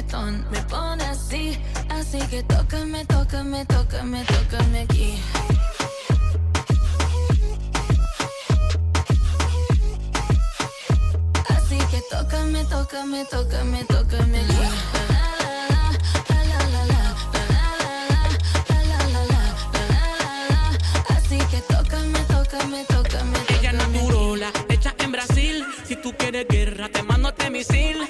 Reggaetón me pone así, así que tócame, tócame, tócame, tócame aquí. Así que tócame, tócame, tócame, tócame aquí. Si tú quieres guerra, te mando este misil.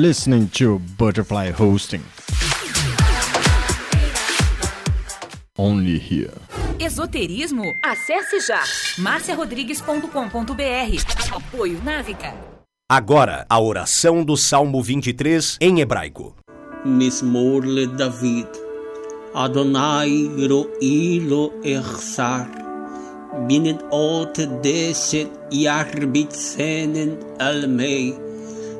Listening to Butterfly Hosting. Only here. Esoterismo? Acesse já marciarodrigues.com.br. Apoio Návica. Agora, a oração do Salmo 23 em hebraico. Mismorle David Adonai ro'i lo echsar. Binnen ot deset yarbitzenen al mei.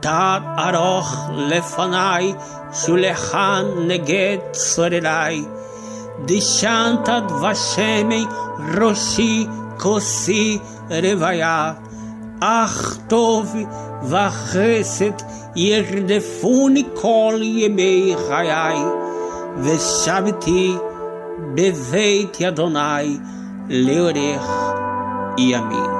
תת ארוך לפניי, שולחן נגד צורריי. דשנת דבשמי ראשי כוסי רוויה. אך טוב וחסד ירדפוני כל ימי חיי. ושבתי בבית אדוני לאורך ימים.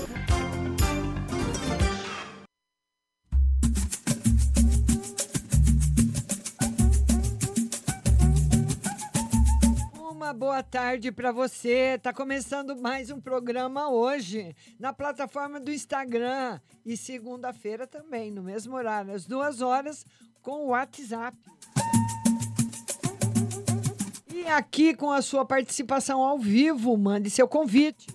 Boa tarde para você. Tá começando mais um programa hoje na plataforma do Instagram e segunda-feira também, no mesmo horário, às duas horas, com o WhatsApp. E aqui com a sua participação ao vivo, mande seu convite.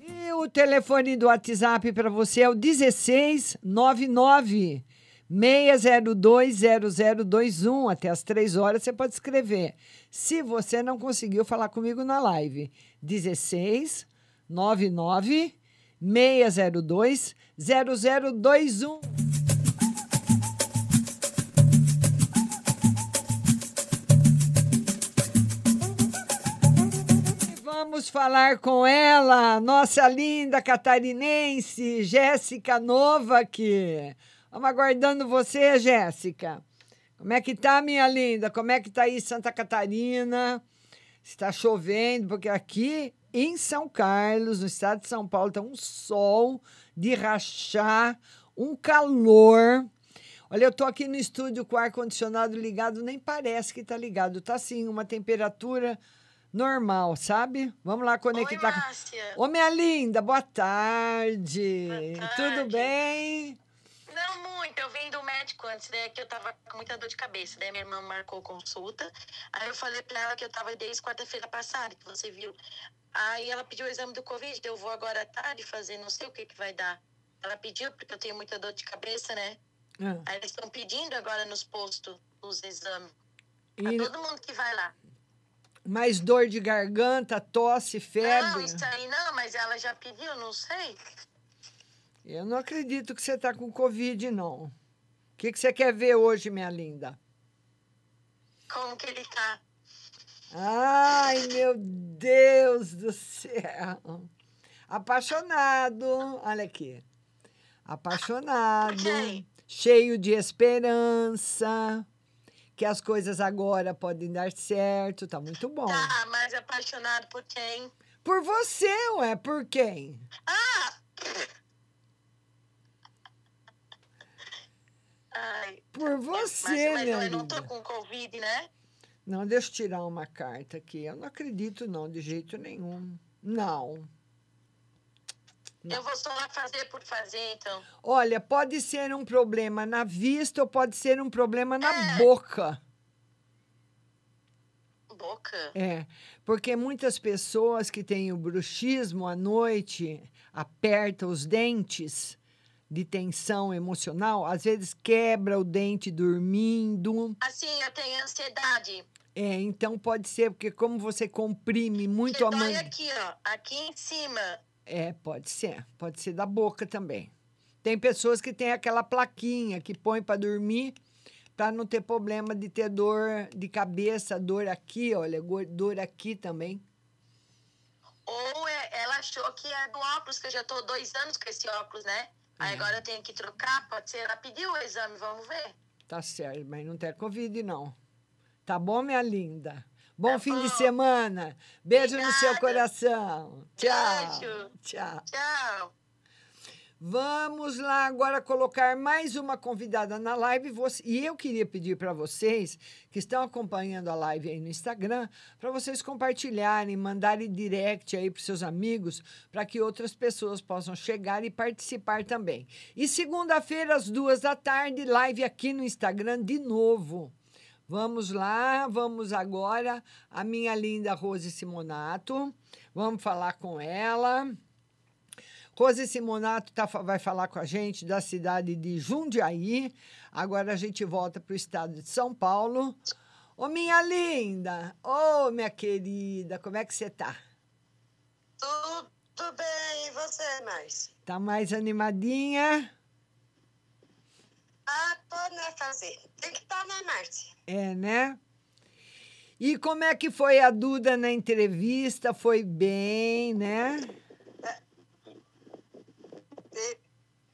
E o telefone do WhatsApp para você é o 1699 6020021 até as 3 horas você pode escrever. Se você não conseguiu falar comigo na live, 16 99 602 0021. Vamos falar com ela, nossa linda catarinense, Jéssica Novak. Vamos aguardando você, Jéssica. Como é que tá, minha linda? Como é que tá aí Santa Catarina? Está chovendo, porque aqui em São Carlos, no estado de São Paulo, tá um sol de rachar, um calor. Olha, eu tô aqui no estúdio com o ar-condicionado ligado, nem parece que tá ligado. Tá sim, uma temperatura normal, sabe? Vamos lá conectar. Oi, Márcia. Ô, minha linda, boa tarde. Boa Tudo tarde. bem? Não muito, eu vim do médico antes, né? Que eu tava com muita dor de cabeça. Daí minha irmã marcou consulta. Aí eu falei pra ela que eu tava desde quarta-feira passada, que você viu. Aí ela pediu o exame do Covid, eu vou agora à tarde fazer, não sei o que que vai dar. Ela pediu porque eu tenho muita dor de cabeça, né? Ah, Aí eles estão pedindo agora nos postos os exames. Pra E- todo mundo que vai lá. mais dor de garganta, tosse, Não, febre? isso aí não, mas ela já pediu, não sei. Eu não acredito que você tá com Covid, não. O que, que você quer ver hoje, minha linda? Como que ele tá. Ai, meu Deus do céu. Apaixonado. Olha aqui. Apaixonado. Cheio de esperança. Que as coisas agora podem dar certo. Tá muito bom. Tá, mas apaixonado por quem? Por você, ué? Por quem? Ah! Ai, Por mas, você, mas minha eu não linda. com Covid, né? Não, deixa eu tirar uma carta aqui. Eu não acredito, não, de jeito nenhum. Não. Eu vou só lá fazer por fazer, então. Olha, pode ser um problema na vista ou pode ser um problema na É. boca. Boca? É, porque muitas pessoas que têm o bruxismo à noite aperta os dentes de tensão emocional, às vezes quebra o dente dormindo. Assim, eu tenho ansiedade. É, então pode ser porque como você comprime muito Que a man... aqui, ó. Aqui em cima. É, pode ser. Pode ser da boca também. Tem pessoas que têm aquela plaquinha que põe para dormir para não ter problema de ter dor de cabeça, dor aqui, olha, dor aqui também. Ou é- ela achou que é do óculos, que eu já tô dois anos com esse óculos, né? Aí É. agora eu tenho que trocar, pode ser. Ela pediu o exame, vamos ver. Tá certo, mas não tem Covid, não. Tá bom, minha linda? Bom fim de bom. semana. Beijo no seu Obrigada. coração. Tchau. Beijo. Tchau. Tchau. Vamos lá agora colocar mais uma convidada na live. E eu queria pedir para vocês que estão acompanhando a live aí no Instagram, para vocês compartilharem, mandarem direct aí para seus amigos, para que outras pessoas possam chegar e participar também. E segunda-feira, às duas da tarde, live aqui no Instagram de novo. Vamos lá, vamos agora a minha linda Rose Simonato. Vamos falar com ela. Rose Simonato tá, vai falar com a gente da cidade de Jundiaí. Agora a gente volta para o estado de São Paulo. Ô, minha linda! Ô, minha querida, como é que você tá? Tudo bem, e você, Márcia? Tá mais animadinha? Ah, tô, né, fazer. Tem que estar, né, Márcia? É, né? E como é que foi a Duda na entrevista? Foi bem, né? E-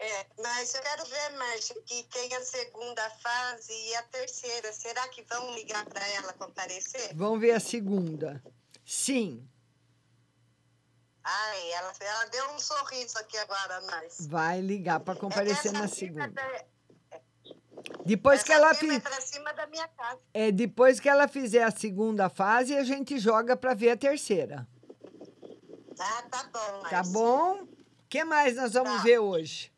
É, mas eu quero ver, Márcia, que tem a segunda fase e a terceira. Será que vão ligar para ela comparecer? Vamos ver a segunda. Sim, Ai, ela, ela deu um sorriso aqui agora, Márcia. vai ligar para comparecer na Essa segunda. cima da- Depois que essa ela cima fi- é é, depois que ela fizer a segunda fase, a gente joga para ver a terceira. Ah, tá bom, Márcia. Tá bom? O que mais nós vamos Tá. ver hoje?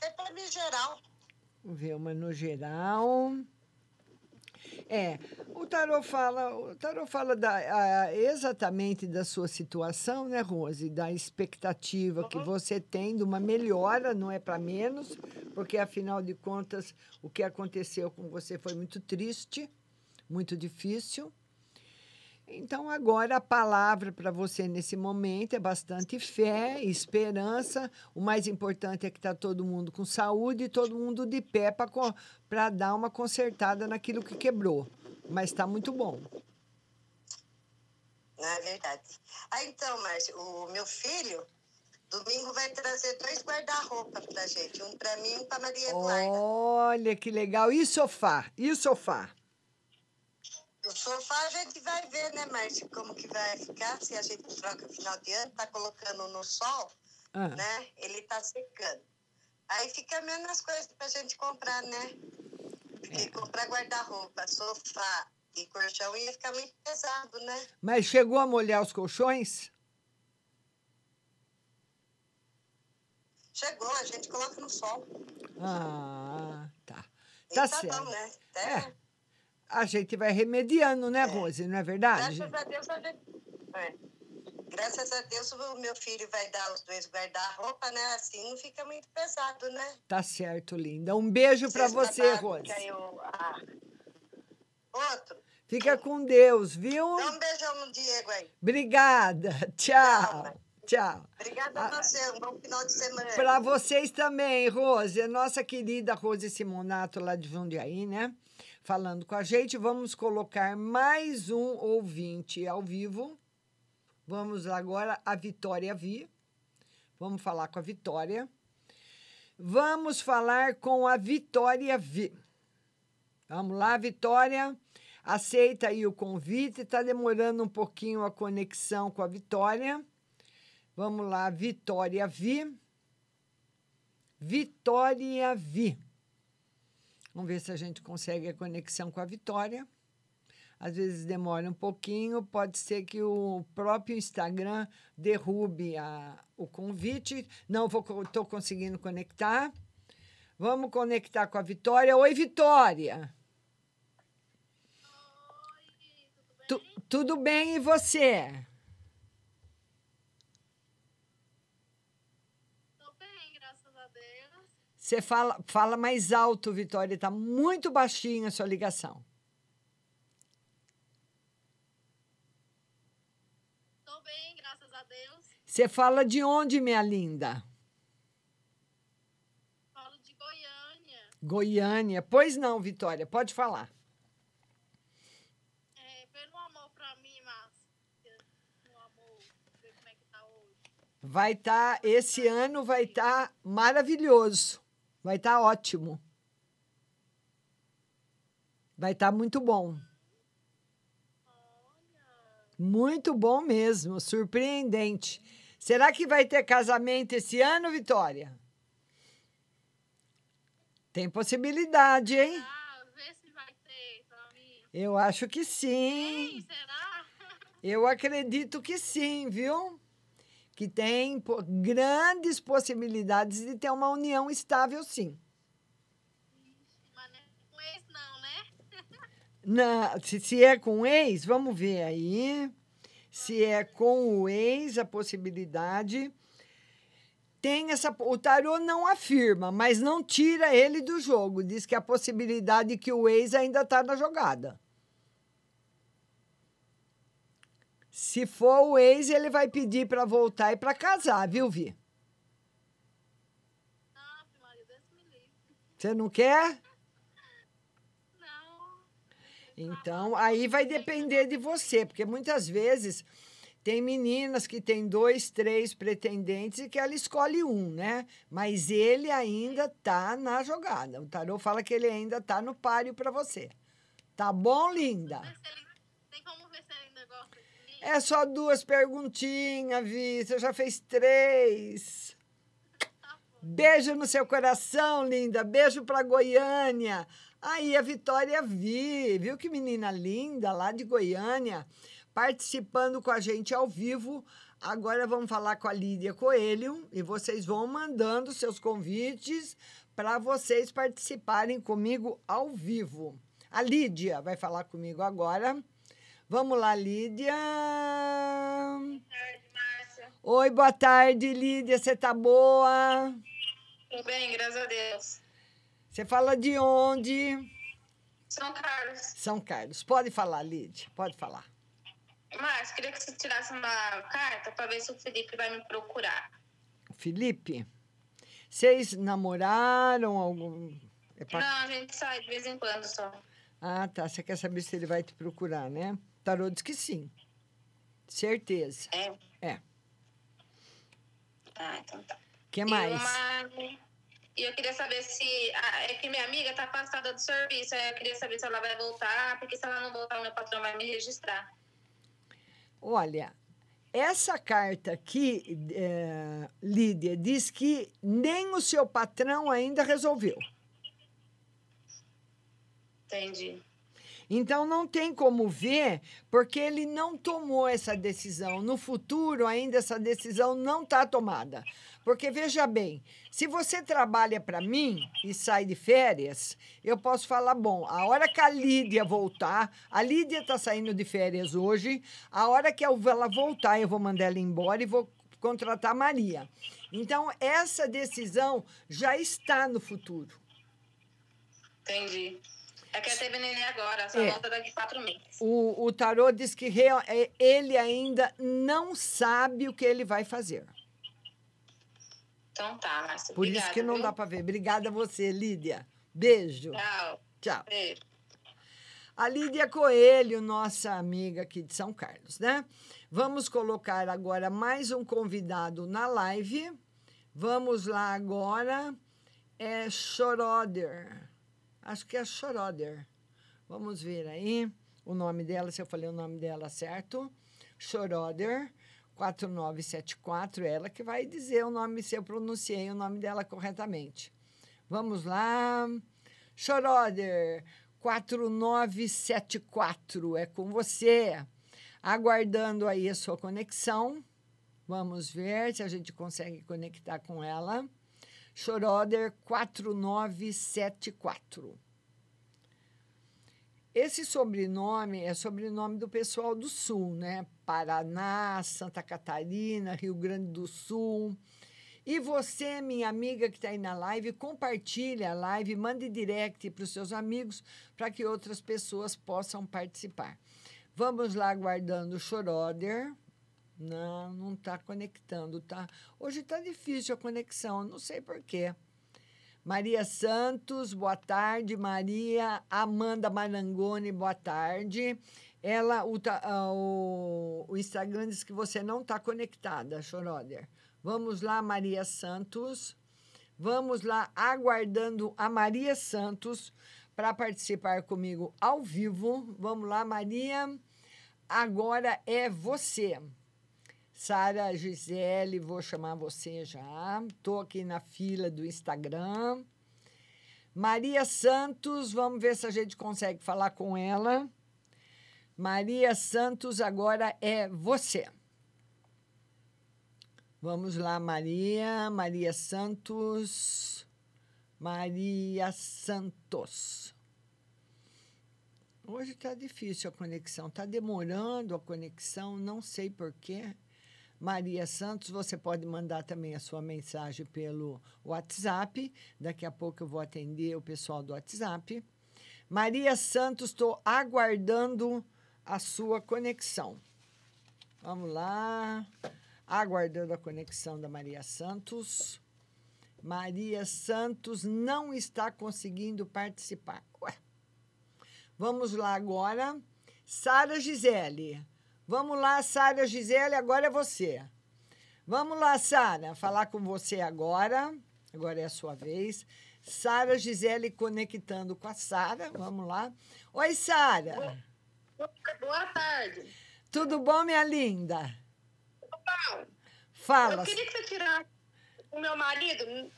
Foi pra mim geral. Uma no geral. É, o tarô fala, o tarô fala da, a- exatamente da sua situação, né, Rose? Da expectativa que você tem de uma melhora, não é para menos, porque afinal de contas o que aconteceu com você foi muito triste, muito difícil. Então, agora a palavra para você nesse momento é bastante fé, esperança. O mais importante é que está todo mundo com saúde e todo mundo de pé para dar uma consertada naquilo que quebrou. Mas está muito bom. Não é verdade. Ah, então, Márcio, o meu filho, domingo vai trazer dois guarda-roupa pra gente. Um pra mim e um pra Maria Eduarda. Olha que legal. E sofá? E sofá? O sofá a gente vai ver, né, Márcio, como que vai ficar, se a gente troca final de ano, tá colocando no sol, Ah. né? Ele tá secando. Aí fica menos coisas pra gente comprar, né? Porque comprar guarda-roupa, sofá e colchão ia ficar muito pesado, né? Mas chegou a molhar os colchões? Chegou, a gente coloca no sol. Ah, tá. Tá tá certo. bom, né? Até É. A gente vai remediando, né, Rose? Não é verdade? Graças a Deus, a gente... é. Graças a Deus, o meu filho vai dar os dois guarda-roupa, né? Assim não fica muito pesado, né? Tá certo, linda. Um beijo para você, Rose. eu- ah. Outro. Fica com Deus, viu? Dá um beijão no Diego aí. Obrigada. Tchau. Tchau. Obrigada a você. Um bom final de semana. Para vocês também, Rose. A nossa querida Rose Simonato, lá de Jundiaí, né? Falando com a gente. Vamos colocar mais um ouvinte ao vivo. Vamos agora a Vitória Vi. Vamos falar com a Vitória. Vamos falar com a Vitória Vi. Vamos lá, Vitória. Aceita aí o convite. Está demorando um pouquinho a conexão com a Vitória. Vamos lá, Vitória Vi. Vitória Vi. Vamos ver se a gente consegue a conexão com a Vitória. Às vezes demora um pouquinho, pode ser que o próprio Instagram derrube a, o convite. Não estou conseguindo conectar. Vamos conectar com a Vitória. Oi, Vitória. Tu- tudo bem e você? Você fala, fala mais alto, Vitória. Está muito baixinha a sua ligação. Tô bem, graças a Deus. Você fala de onde, minha linda? Falo de Goiânia. Goiânia. Pois não, Vitória, pode falar. É, pelo amor pra mim, Márcia. No amor, ver como é que tá hoje. Vai estar, esse ano vai estar maravilhoso. Vai estar ótimo. Vai estar muito bom. Muito bom mesmo, surpreendente. Será que vai ter casamento esse ano, Vitória? Tem possibilidade, hein? Ah, vê se vai ter. Eu acho que sim. Será? Eu acredito que sim, viu? Que tem grandes possibilidades de ter uma união estável, sim. Mas não é com esse não, né? Se, se é com ex, vamos ver aí. Se é com o ex, a possibilidade. Tem essa. O tarô não afirma, mas não tira ele do jogo. Diz que a possibilidade que o ex ainda está na jogada. Se for o ex, ele vai pedir para voltar e para casar, viu, Vi? Você não quer? Então, aí vai depender de você, porque muitas vezes tem meninas que têm dois, três pretendentes e que ela escolhe um, né? Mas ele ainda tá na jogada. O tarô fala que ele ainda tá no páreo para você. Tá bom, linda? Tem como ver se ele ainda gosta de mim? É só duas perguntinhas, Vi. Você já fez três. Beijo no seu coração, linda. Beijo para Goiânia. Aí a Vitória Vi, viu que menina linda lá de Goiânia, participando com a gente ao vivo. Agora vamos falar com a Lídia Coelho e vocês vão mandando seus convites para vocês participarem comigo ao vivo. A Lídia vai falar comigo agora. Vamos lá, Lídia. Boa tarde, Márcia. Oi, boa tarde, Lídia. Você tá boa? Tô bem, graças a Deus. Você fala de onde? São Carlos. São Carlos. Pode falar, Lídia. Pode falar. Márcio, queria que você tirasse uma carta para ver se o Felipe vai me procurar. Felipe, vocês namoraram algum. é pra- Não, a gente sai de vez em quando só. Ah, tá. Você quer saber se ele vai te procurar, né? Tarô diz que sim. Certeza. É? É. Ah, então tá. que E mais? uma- E eu queria saber se. ah, é que minha amiga tá afastada do serviço. Eu queria saber se ela vai voltar, porque se ela não voltar, meu patrão vai me registrar. Olha, essa carta aqui, é, Lídia, diz que nem o seu patrão ainda resolveu. Entendi. Então não tem como ver, porque ele não tomou essa decisão. No futuro, ainda essa decisão não está tomada. Porque veja bem, se você trabalha para mim e sai de férias, eu posso falar: bom, a hora que a Lídia voltar, a Lídia está saindo de férias hoje, a hora que ela voltar, eu vou mandar ela embora e vou contratar a Maria. Então, essa decisão já está no futuro. Entendi. É que teve neném agora, só É. volta daqui quatro meses. O, o tarô diz que real- é, ele ainda não sabe o que ele vai fazer. Então tá, Márcia. Por isso obrigada, que não viu? dá para ver. Obrigada a você, Lídia. Beijo. Tchau. Tchau. Beijo. A Lídia Coelho, nossa amiga aqui de São Carlos, né? Vamos colocar agora mais um convidado na live. Vamos lá agora. É Schroeder. Acho que é Schroeder. Vamos ver aí o nome dela, se eu falei o nome dela certo. Schroeder 4974, ela que vai dizer o nome, se eu pronunciei o nome dela corretamente. Vamos lá. Schroeder 4974, é com você. Aguardando aí a sua conexão. Vamos ver se a gente consegue conectar com ela. Schroeder 4974. Esse sobrenome é sobrenome do pessoal do Sul, né? Paraná, Santa Catarina, Rio Grande do Sul. E você, minha amiga que está aí na live, compartilhe a live, mande direct para os seus amigos para que outras pessoas possam participar. Vamos lá aguardando o Schroeder. Não, não está conectando, tá? Hoje está difícil a conexão, não sei por quê. Maria Santos, boa tarde. Maria Amanda Marangoni, boa tarde. Ela, o, o, o Instagram diz que você não está conectada, Schroeder. Vamos lá, Maria Santos. Vamos lá, aguardando a Maria Santos para participar comigo ao vivo. Vamos lá, Maria. Agora é você. Sara Gisele, vou chamar você já. Estou aqui na fila do Instagram. Maria Santos, vamos ver se a gente consegue falar com ela. Maria Santos, agora é você. Vamos lá, Maria. Maria Santos. Maria Santos. Hoje está difícil a conexão, está demorando a conexão, não sei porquê. Maria Santos, você pode mandar também a sua mensagem pelo WhatsApp. Daqui a pouco eu vou atender o pessoal do WhatsApp. Maria Santos, estou aguardando a sua conexão. Vamos lá. Aguardando a conexão da Maria Santos. Maria Santos não está conseguindo participar. Ué. Vamos lá agora. Sara Gisele. Vamos lá, Sara Gisele, agora é você. Vamos lá, Sara, falar com você agora. Agora é a sua vez. Sara Gisele conectando com a Sara. Vamos lá. Oi, Sara. Boa tarde. Tudo bom, minha linda? Paulo, Fala. Eu queria que você tirasse o meu marido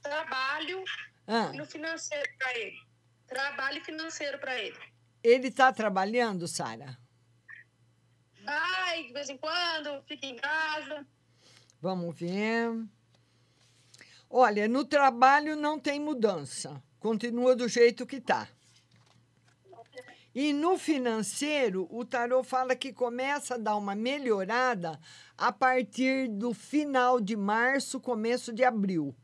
trabalho Ah. no financeiro para ele. Trabalho financeiro para ele. Ele está trabalhando, Sara? Vai, de vez em quando, fica em casa. Vamos ver. Olha, no trabalho não tem mudança. Continua do jeito que está. E no financeiro, o tarô fala que começa a dar uma melhorada a partir do final de março, começo de abril.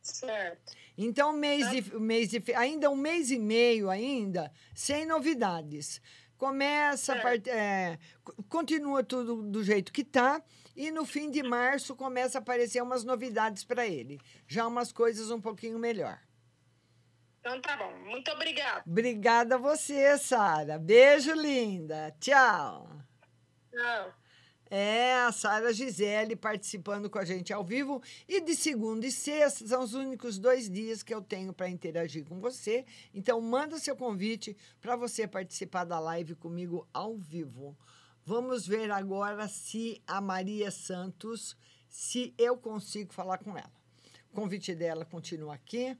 Certo. Então, mês de, mês de, ainda um mês e meio ainda, sem novidades. Começa, a part- é, co- continua tudo do jeito que tá. E no fim de março começa a aparecer umas novidades para ele. Já umas coisas um pouquinho melhor. Então tá bom. Muito obrigada. Obrigada a você, Sara. Beijo, linda. Tchau. Não. É, a Sara Gisele participando com a gente ao vivo. E de segunda e sexta são os únicos dois dias que eu tenho para interagir com você. Então, manda seu convite para você participar da live comigo ao vivo. Vamos ver agora se a Maria Santos, se eu consigo falar com ela. O convite dela continua aqui.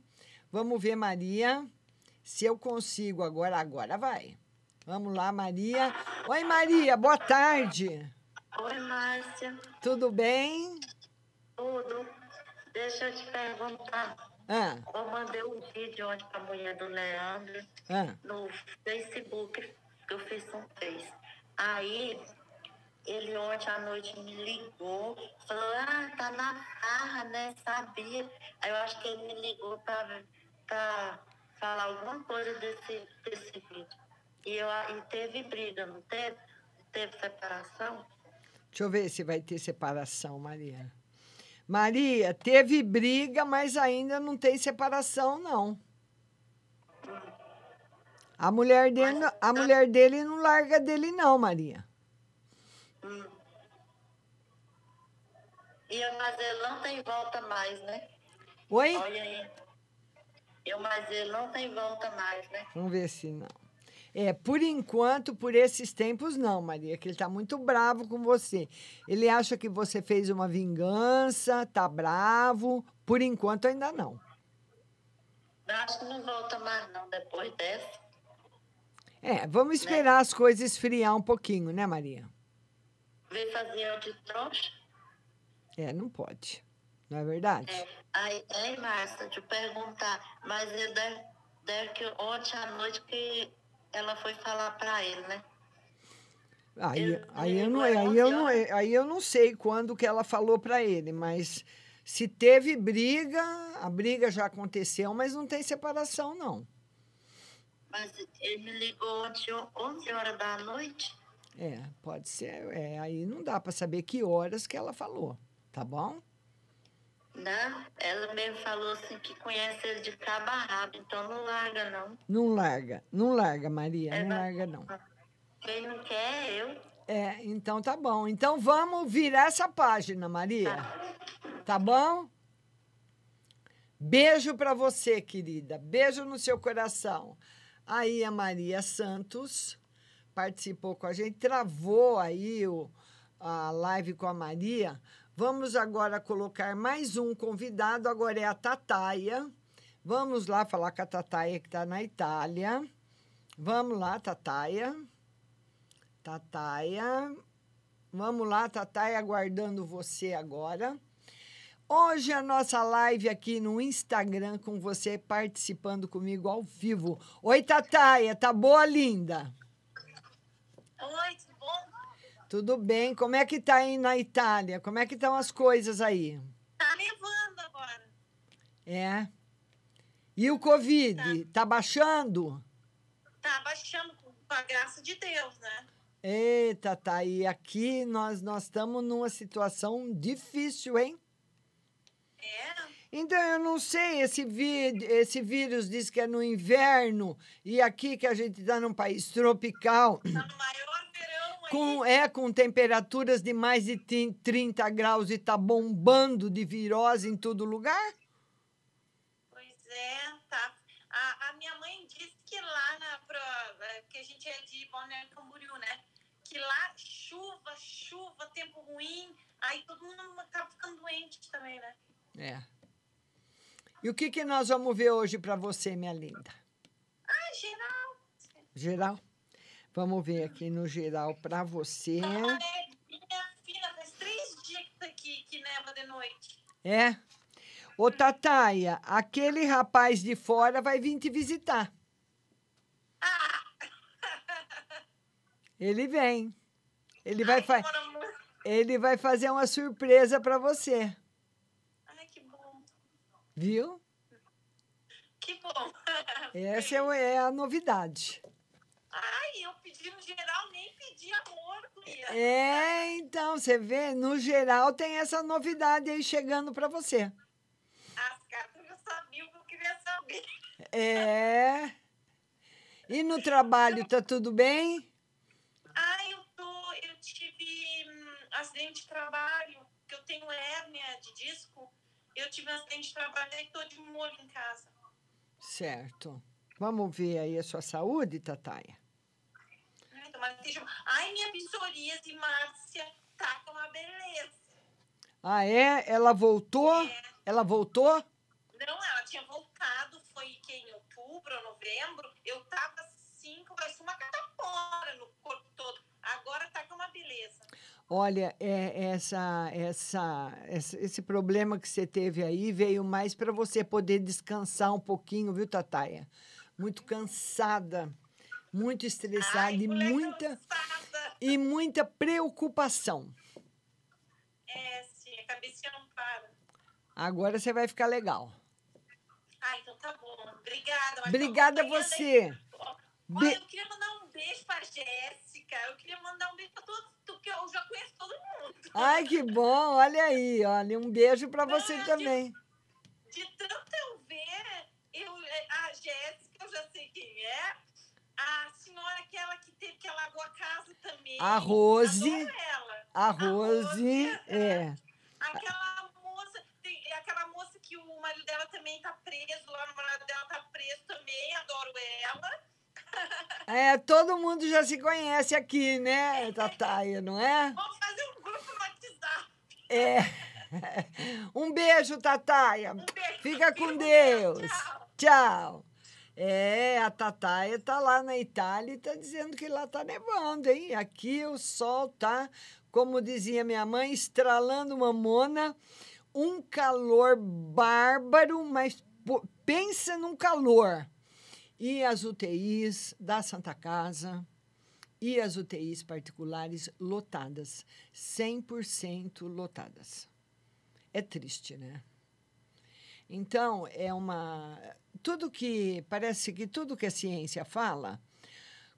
Vamos ver, Maria, se eu consigo agora. Agora vai. Vamos lá, Maria. Oi, Maria, boa tarde. Oi, Márcia. Tudo bem? Tudo. Deixa eu te perguntar. Ah, Eu mandei um vídeo ontem pra mulher do Leandro ah. no Facebook, que eu fiz um fez. Aí, ele ontem à noite me ligou, falou, ah, tá na farra, né? Sabia. Aí eu acho que ele me ligou pra falar alguma coisa desse, desse vídeo. E, eu, e teve briga, não teve? Teve separação? Deixa eu ver se vai ter separação, Maria. Maria, teve briga, mas ainda não tem separação, não. A mulher dele, não- a mulher dele não larga dele, não, Maria. E eu, mas ele não tem volta mais, né? Oi? Olha aí. Eu, mas ele não tem volta mais, né? Vamos ver se não. É, por enquanto, por esses tempos, não, Maria, que ele está muito bravo com você. Ele acha que você fez uma vingança, tá bravo. Por enquanto, ainda não. Eu acho que não volta mais, não, depois dessa. É, vamos esperar as coisas esfriar um pouquinho, né, Maria? Veio fazer eu de trouxa. É, não pode. Não é verdade? É. Aí, aí, Márcia, te perguntar, mas deve, deve que ontem à noite que ela foi falar pra ele, né? Aí, aí, eu não, aí, eu não, aí eu não sei quando que ela falou para ele, mas se teve briga, a briga já aconteceu, mas não tem separação, não. Mas ele me ligou ontem, 11 horas da noite. É, pode ser. É, aí não dá para saber que horas que ela falou, tá bom? Né? Ela mesmo falou assim que conhece ele de cabo a rabo, então não larga, não. Não larga, não larga, Maria, É, não larga, não. Quem não quer é eu. É, então tá bom. Então vamos virar essa página, Maria. Tá bom? Beijo para você, querida. Beijo no seu coração. Aí a Maria Santos participou com a gente, travou aí o, a live com a Maria. Vamos agora colocar mais um convidado, agora é a Tataia. Vamos lá falar com a Tataia que está na Itália. Vamos lá, Tataia. Tataia. Vamos lá, Tataia, aguardando você agora. Hoje a nossa live aqui no Instagram com você participando comigo ao vivo. Oi, Tataia, tá boa, linda? Oi, tudo bem? Como é que tá aí na Itália? Como é que estão as coisas aí? Tá nevando agora. É. E o Covid, tá baixando? Tá baixando com a graça de Deus, né? Eita, tá. E aqui nós nós estamos numa situação difícil, hein? É? Então, eu não sei, esse, vi- esse vírus diz que é no inverno, e aqui que a gente está num país tropical, com, é com temperaturas de mais de tin- 30 graus e tá bombando de virose em todo lugar? Pois é, tá. A, a minha mãe disse que lá na. Pra, é, que a gente é de Balneário Camboriú, né? Que lá chuva, chuva, tempo ruim, aí todo mundo acaba ficando doente também, né? É. E o que, que nós vamos ver hoje para você, minha linda? Ah, geral. Geral? Vamos ver aqui no geral para você. Minha filha, faz três dias que, aqui, que neva de noite. É? Ô, Tataia, aquele rapaz de fora vai vir te visitar. Ele vem. Ele vai, fa ele vai fazer uma surpresa para você. Ai, que bom. Viu? Que bom. Essa é, é a novidade. Ai, eu pedi pedi no geral, nem pedi amor, guria. É, então, você vê, no geral tem essa novidade aí chegando para você. As cartas já sabiam o que eu queria saber. É. E no trabalho, tá tudo bem? Ah, eu tô. Eu tive hum, acidente de trabalho, que eu tenho hérnia de disco. Eu tive um acidente de trabalho e tô de molho em casa. Certo. Vamos ver aí a sua saúde, Tataia. Que esteja- Ai, minha psoríase, Márcia, tá com uma beleza. Ah, é? Ela voltou? Ela voltou? Não, ela tinha voltado, foi que em outubro ou novembro. Eu tava assim, com uma catapora no corpo todo. Agora tá com uma beleza. Olha, é, essa, essa, esse, esse problema que você teve aí veio mais para você poder descansar um pouquinho, viu, Tataia? Muito cansada, muito estressada e muita e muita preocupação. É, sim, a cabecinha não para. Agora você vai ficar legal. Ah, então tá bom. Obrigada. Obrigada a você. Olha, eu queria mandar um beijo pra Jéssica. Eu queria mandar um beijo pra todos, porque eu já conheço todo mundo. Ai, que bom! Olha aí, olha, um beijo para você também. De tanto eu ver, eu, a Jéssica, eu já sei quem é. A senhora aquela que teve que alagou a casa também. A Rose. Adoro ela. A Rose, é. Aquela moça, tem, aquela moça que o marido dela também tá preso, lá no marido dela tá preso também, adoro ela. É, todo mundo já se conhece aqui, né, Tataia, não é? Vamos fazer um grupo no WhatsApp. É. Um beijo, Tataia. Fica com Deus. Tchau. É, a Tataia tá lá na Itália e tá dizendo que lá tá nevando, hein? Aqui o sol tá, como dizia minha mãe, estralando mamona, um calor bárbaro, mas pensa num calor. E as UTIs da Santa Casa e as UTIs particulares lotadas, 100% lotadas. É triste, né? Então, é uma. Tudo que. Parece que tudo que a ciência fala.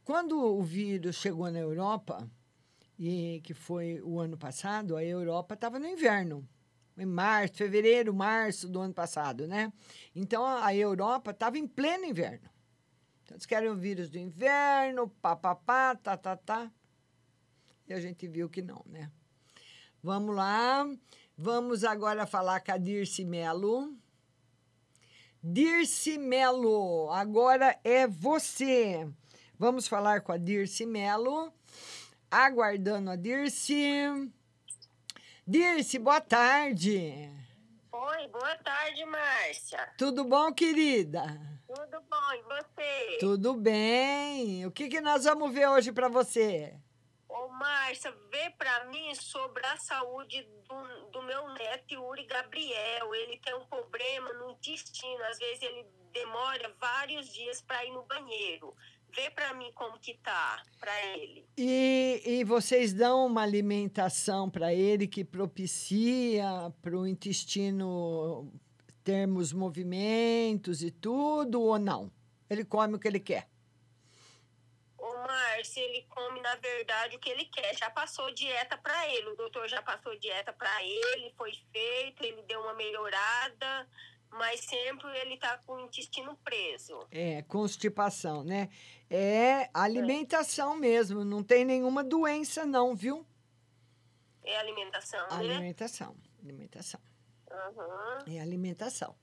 Quando o vírus chegou na Europa, e que foi o ano passado, a Europa estava no inverno. Em março, fevereiro, março do ano passado, né? Então, a Europa estava em pleno inverno. Então, eles querem o vírus do inverno, papapá, tá, tá, tá. E a gente viu que não, né? Vamos lá. Vamos agora falar com a Dirce Melo. Dirce Melo, agora é você. Vamos falar com a Dirce Melo. Aguardando a Dirce. Dirce, boa tarde. Oi, boa tarde, Márcia. Tudo bom, querida? Tudo bom, e você? Tudo bem. O que, que nós vamos ver hoje para você? Ô, Márcia, vê pra mim sobre a saúde do, do meu neto Yuri Gabriel. Ele tem um problema no intestino. Às vezes ele demora vários dias para ir no banheiro. Vê pra mim como que tá pra ele. E, e vocês dão uma alimentação para ele que propicia para o intestino termos movimentos e tudo ou não? Ele come o que ele quer. Ô, Márcia, ele come, na verdade, o que ele quer. Já passou dieta pra ele. O doutor já passou dieta pra ele, foi feito, ele deu uma melhorada, mas sempre ele tá com o intestino preso. É, constipação, né? É alimentação mesmo, não tem nenhuma doença não, viu? É alimentação, né? Alimentação, alimentação. Aham. É alimentação.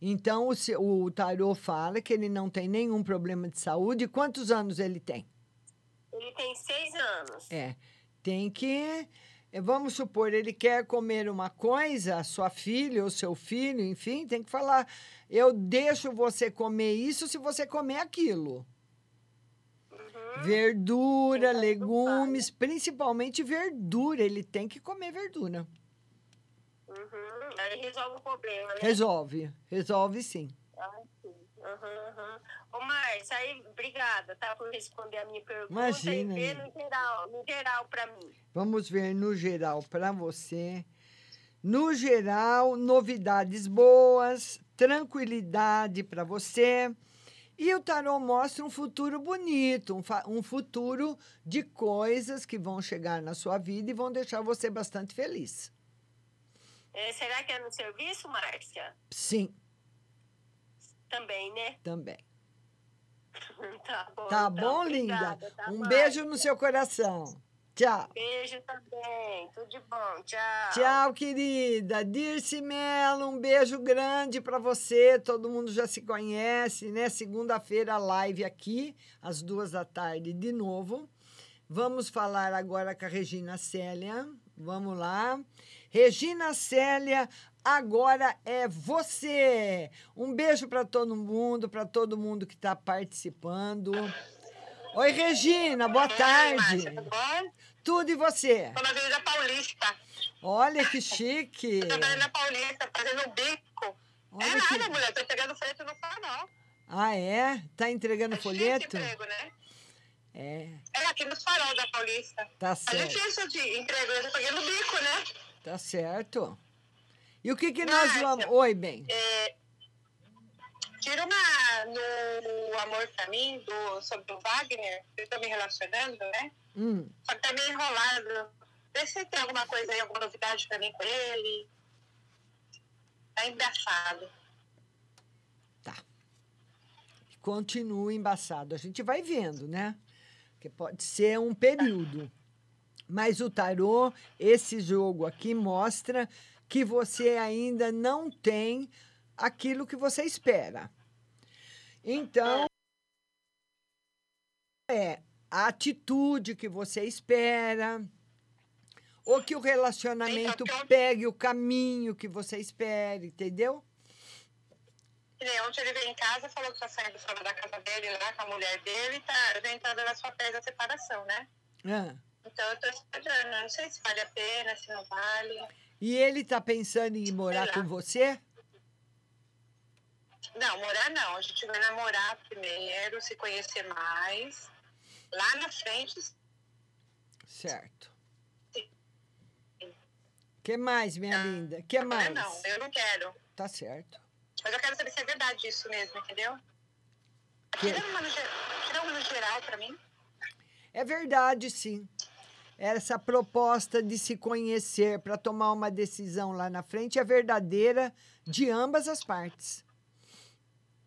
Então, o, o tarô fala que ele não tem nenhum problema de saúde. Quantos anos ele tem? Ele tem seis anos. É, tem que. eh, Vamos supor, ele quer comer uma coisa, sua filha ou seu filho, enfim, tem que falar: eu deixo você comer isso se você comer aquilo. Verdura, legumes, principalmente verdura. Ele tem que comer verdura. Uhum. Aí resolve o problema, né? Resolve, resolve sim. Ah, sim. Aham, aham. Ô, Márcia, aí, obrigada, tá, por responder a minha pergunta. Imagina, E no geral, no geral pra mim. Vamos ver no geral para você. No geral, novidades boas, tranquilidade para você. E o tarô mostra um futuro bonito, um, um futuro de coisas que vão chegar na sua vida e vão deixar você bastante feliz. É, será que é no serviço, Márcia? Sim, Também, né? também. tá bom. Tá então, bom, obrigada, linda? tá, Um Márcia? beijo no seu coração. Tchau. Beijo também. Tudo de bom. Tchau. Tchau, querida. Dirce Mello, um beijo grande para você. Todo mundo já se conhece, né? Segunda-feira, live aqui, às duas da tarde, de novo. Vamos falar agora com a Regina Célia. Vamos lá. Regina Célia, agora é você. Um beijo para todo mundo, para todo mundo que está participando. Oi, Regina, boa tarde. Tudo e você? Tô na Avenida Paulista. Olha que chique. Trabalhando na Paulista, fazendo bico. Olha é que- nada, mulher. Tô pegando frente no farol. Ah, é? Tá entregando É folheto? emprego, né? É, É aqui nos farol da Paulista. Tá É certo. difícil de emprego, eu tô pegando bico, né? Tá certo. E o que que nós vamos... Oi, bem. É, tira uma no Amor pra mim, do, sobre o Wagner, eu tô me relacionando, né? Hum, Só que tá meio enrolado. Vê se tem alguma coisa aí, alguma novidade pra mim com ele. Tá engraçado. continua embaçado. A gente vai vendo, né? Que pode ser um período. Mas o tarô, esse jogo aqui mostra que você ainda não tem aquilo que você espera. Então, é a atitude que você espera, ou que o relacionamento pegue o caminho que você espera, entendeu? Ontem ele veio em casa e falou que tá saindo fora da casa dele lá com a mulher dele e tá já entrando nas papéis da separação, né? Ah. Então eu tô esperando. Não sei se vale a pena, se não vale. E ele tá pensando em morar com você? Não, morar não. A gente vai namorar primeiro, se conhecer mais. Lá na frente, Certo. que mais, minha linda? que mais? não, eu não quero. Tá certo. Mas eu quero saber se é verdade isso mesmo, entendeu? Que- Tira uma no, ge- tira uma no geral pra mim. É verdade, sim. Essa proposta de se conhecer para tomar uma decisão lá na frente é verdadeira de ambas as partes.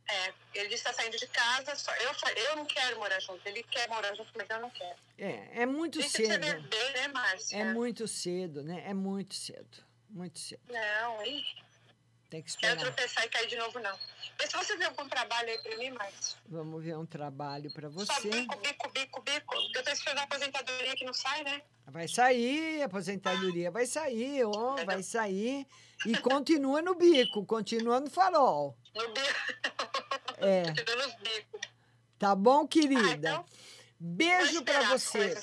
É, ele disse que tá saindo de casa. Só, eu, eu não quero morar junto. Ele quer morar junto, mas eu não quero. É, é muito Isso cedo. beber, né, Márcia? É muito cedo, né? É muito cedo. Muito cedo. Não, ih, Tem que quero esperar. tropeçar e cair de novo, não. Mas se você vê algum trabalho aí pra mim, Márcia. Vamos ver um trabalho para Só você. bico, bico, bico, bico. Eu tô esperando a aposentadoria que não sai, né? Vai sair, aposentadoria vai sair, ó, vai sair. E continua no bico, continua no farol. No bico. É. Tá bom, querida? então, Beijo para você.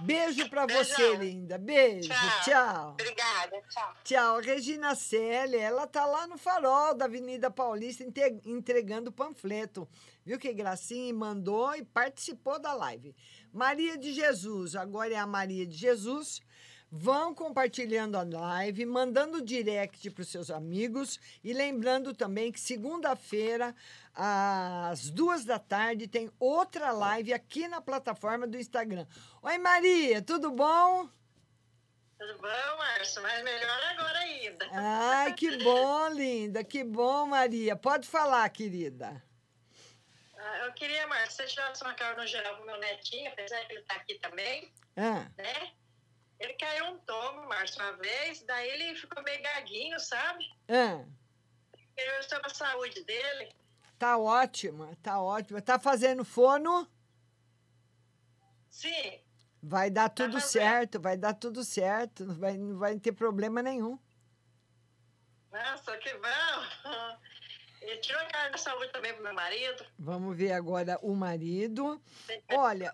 Beijo para você, linda. Beijo. Tchau. Obrigada, tchau. Tchau. Regina Célia, ela tá lá no farol da Avenida Paulista entregando panfleto. Viu que gracinha? E mandou e participou da live. Maria de Jesus, agora é a Maria de Jesus. Vão compartilhando a live, mandando direct para os seus amigos e lembrando também que segunda-feira, às duas da tarde, tem outra live aqui na plataforma do Instagram. Oi, Maria, tudo bom? Tudo bom, Márcio? Mas melhor agora ainda. Ai, que bom, linda, que bom, Maria. Pode falar, querida. Ah, Eu queria, Márcio, se você tirasse uma cara no geral pro meu netinho, apesar que ele tá aqui também, Ah, né? Ele caiu um tomo, Márcio, uma vez, daí ele ficou meio gaguinho, sabe? ah, Eu estou na saúde dele. tá ótima, tá ótima. Tá fazendo fono? Sim, Vai dar tudo fazendo. certo, vai dar tudo certo. Não vai, não vai ter problema nenhum. nossa, que bom. Tirou a cara da saúde também pro meu marido. Vamos ver agora o marido. Olha,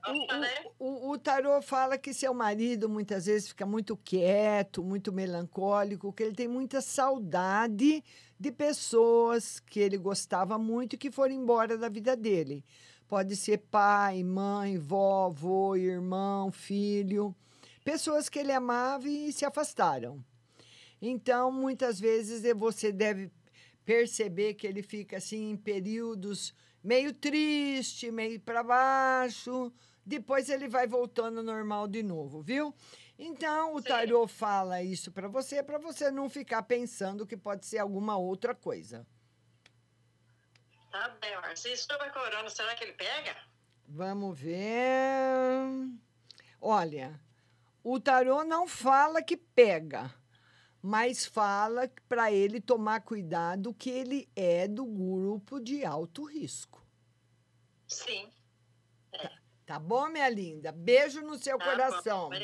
o, o, o, o tarô fala que seu marido muitas vezes fica muito quieto, muito melancólico, que ele tem muita saudade de pessoas que ele gostava muito e que foram embora da vida dele. Pode ser pai, mãe, vó, avô, irmão, filho. Pessoas que ele amava e se afastaram. Então, muitas vezes você deve perceber que ele fica assim em períodos meio triste, meio para baixo. Depois ele vai voltando ao normal de novo, viu? Então, o tarô fala isso para você, para você não ficar pensando que pode ser alguma outra coisa. Tá bem, Márcia. E sobre a corona, será que ele pega? Vamos ver. Olha, o tarô não fala que pega, mas fala para ele tomar cuidado que ele é do grupo de alto risco. Sim. Tá bom, minha linda? Beijo no seu Tá coração. bom.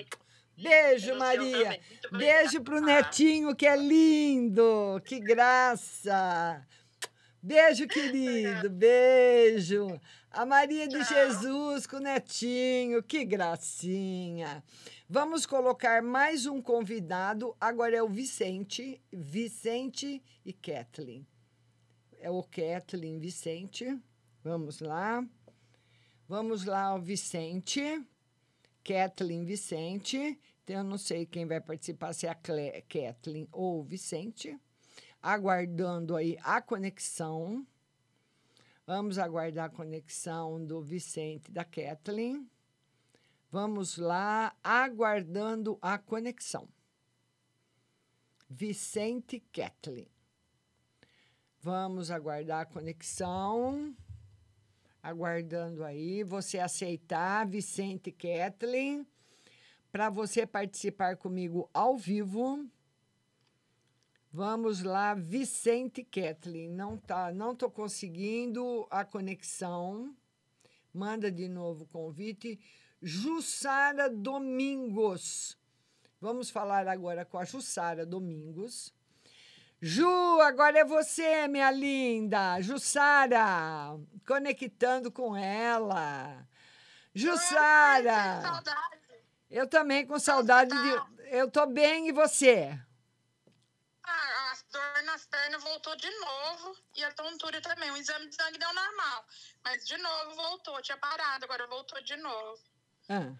Beijo, seu Maria. Beijo pro netinho, que é lindo. Que graça. Beijo, querido. Beijo. A Maria de Jesus com o netinho. Que gracinha. Vamos colocar mais um convidado. Agora é o Vicente. Vicente e Kathleen. É o Kathleen Vicente. Vamos lá. Vamos lá, o Vicente. Kathleen Vicente. Então, eu não sei quem vai participar, se é a Cle- Kathleen ou o Vicente. Aguardando aí a conexão. Vamos aguardar a conexão do Vicente e da Kathleen. Vamos lá, aguardando a conexão. Vicente Kathleen. Vamos aguardar a conexão. Aguardando aí. Você aceitar, Vicente Kathleen, para você participar comigo ao vivo. Vamos lá, Vicente Kathleen. Não tá, não tô conseguindo a conexão. Manda de novo o convite. Jussara Domingos. Vamos falar agora com a Jussara Domingos. Ju, agora é você, minha linda. Jussara, conectando com ela. Jussara. Saudade. Eu também com saudade de. Eu tô bem e você? Ah, a dor nas pernas voltou de novo. E a tontura também. O exame de sangue deu normal. Mas de novo voltou. Tinha parado, agora voltou de novo. Ah,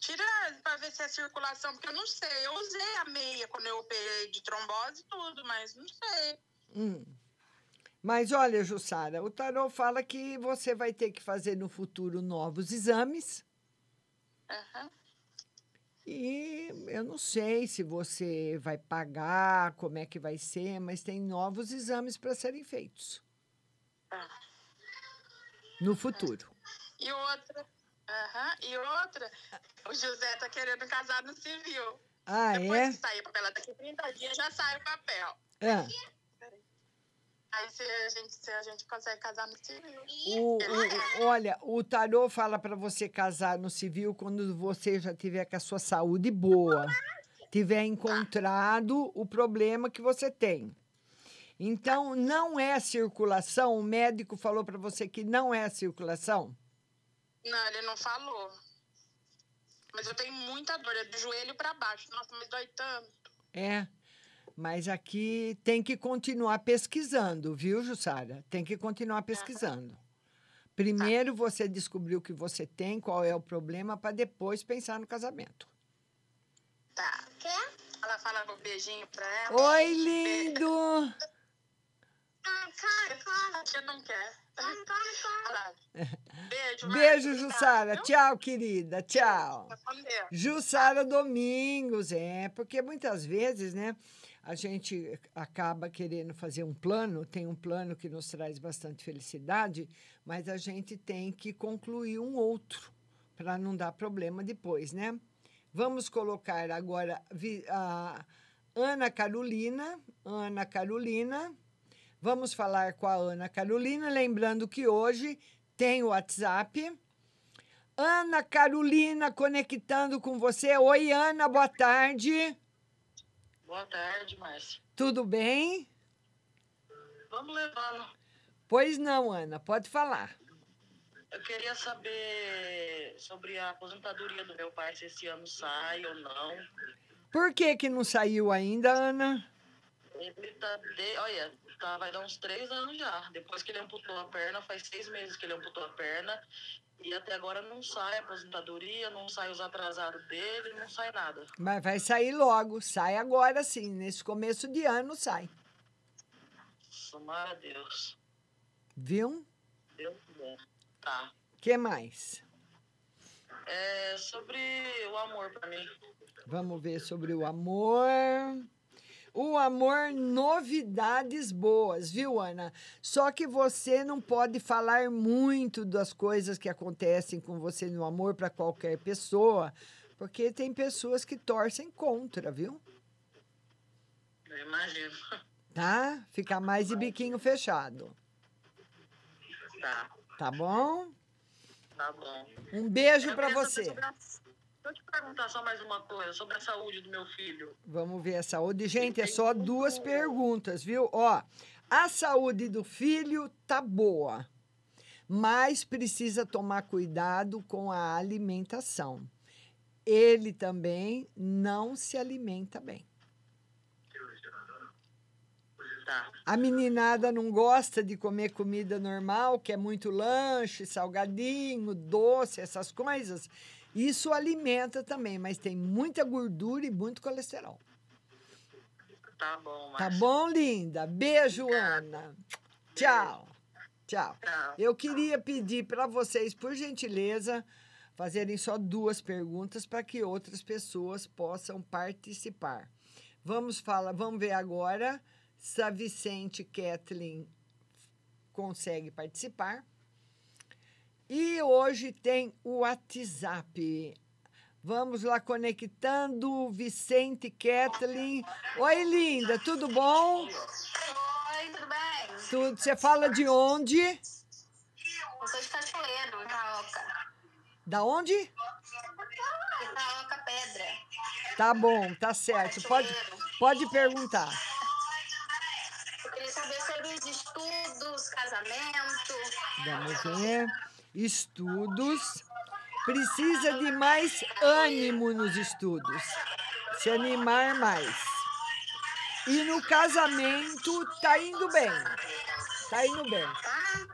Tira pra ver se é circulação, porque eu não sei. Eu usei a meia quando eu operei de trombose e tudo, mas não sei. hum. Mas olha, Jussara, o tarô fala que você vai ter que fazer no futuro novos exames. Aham. E eu não sei se você vai pagar, como é que vai ser, mas tem novos exames para serem feitos Tá. no futuro. E outra. Aham. E outra, o José tá querendo casar no civil. Ah, Depois é? que sair o papel, daqui 30 dias já sai o papel. Ah, Aí se a gente, se a gente consegue casar no civil. o, o- olha, o tarô fala para você casar no civil quando você já tiver com a sua saúde boa, tiver encontrado o problema que você tem. Então, não é circulação. O médico falou para você que não é circulação. Não, ele não falou. Mas eu tenho muita dor, é do joelho pra baixo. Nossa, mas dói tanto. É, mas aqui tem que continuar pesquisando, viu, Jussara? Tem que continuar pesquisando. Primeiro você descobrir o que você tem, qual é o problema, para depois pensar no casamento. Tá. Quer? Ela fala um beijinho pra ela. Oi, lindo! Ah, cara, cara. Você não quer. Beijo, Beijo. Jussara. Tchau, querida. Tchau. Jussara Domingos, é, porque muitas vezes, né, a gente acaba querendo fazer um plano, tem um plano que nos traz bastante felicidade, mas a gente tem que concluir um outro para não dar problema depois, né? Vamos colocar agora a Ana Carolina, Ana Carolina. Vamos falar com a Ana Carolina, lembrando que hoje tem o WhatsApp. Ana Carolina conectando com você. Oi, Ana, boa tarde. Boa tarde, Márcia. Tudo bem? Vamos levando. Pois não, Ana, pode falar. Eu queria saber sobre a aposentadoria do meu pai, se esse ano sai ou não. Por que que não saiu ainda, Ana? Ele tá de... Olha, tá, vai dar uns três anos já. Depois que ele amputou a perna, faz seis meses que ele amputou a perna. E até agora não sai a aposentadoria, não sai os atrasados dele, não sai nada. Mas vai sair logo. Sai agora sim. Nesse começo de ano sai. Tomara a Deus. Viu? Deu bom. Tá. que mais? É sobre o amor pra mim. Vamos ver sobre o amor. O amor, novidades boas, viu, Ana? Só que você não pode falar muito das coisas que acontecem com você no amor para qualquer pessoa, porque tem pessoas que torcem contra, viu? Eu imagino. Tá? Fica mais de biquinho fechado. Tá. Tá bom? Tá bom. Um beijo para você. saber sobre a- Deixa eu te perguntar só mais uma coisa sobre a saúde do meu filho. Vamos ver a saúde. Gente, é só duas perguntas, viu? Ó, a saúde do filho tá boa, mas precisa tomar cuidado com a alimentação. Ele também não se alimenta bem. Tá. A meninada não gosta de comer comida normal, que é muito lanche, salgadinho, doce, essas coisas. Isso alimenta também, mas tem muita gordura e muito colesterol. Tá bom, Tá Márcia. bom, linda? Beijo, Ana. Tchau. Tchau. Tchau. Eu queria pedir para vocês, por gentileza, fazerem só duas perguntas para que outras pessoas possam participar. Vamos falar, vamos ver agora se a Vicente Kathleen consegue participar. E hoje tem o WhatsApp. Vamos lá conectando Vicente Kathleen. Oi, linda, tudo bom? Oi, tudo bem? Tudo. Você fala de onde? Eu sou de Cachoeiro, Itaoca. Da onde? Itaoca Pedra. Tá bom, tá certo. Pode, pode perguntar. Eu queria saber sobre os estudos, casamento. Vamos ver. Estudos. Precisa de mais ânimo nos estudos. Se animar mais. E no casamento tá indo bem. Tá indo bem.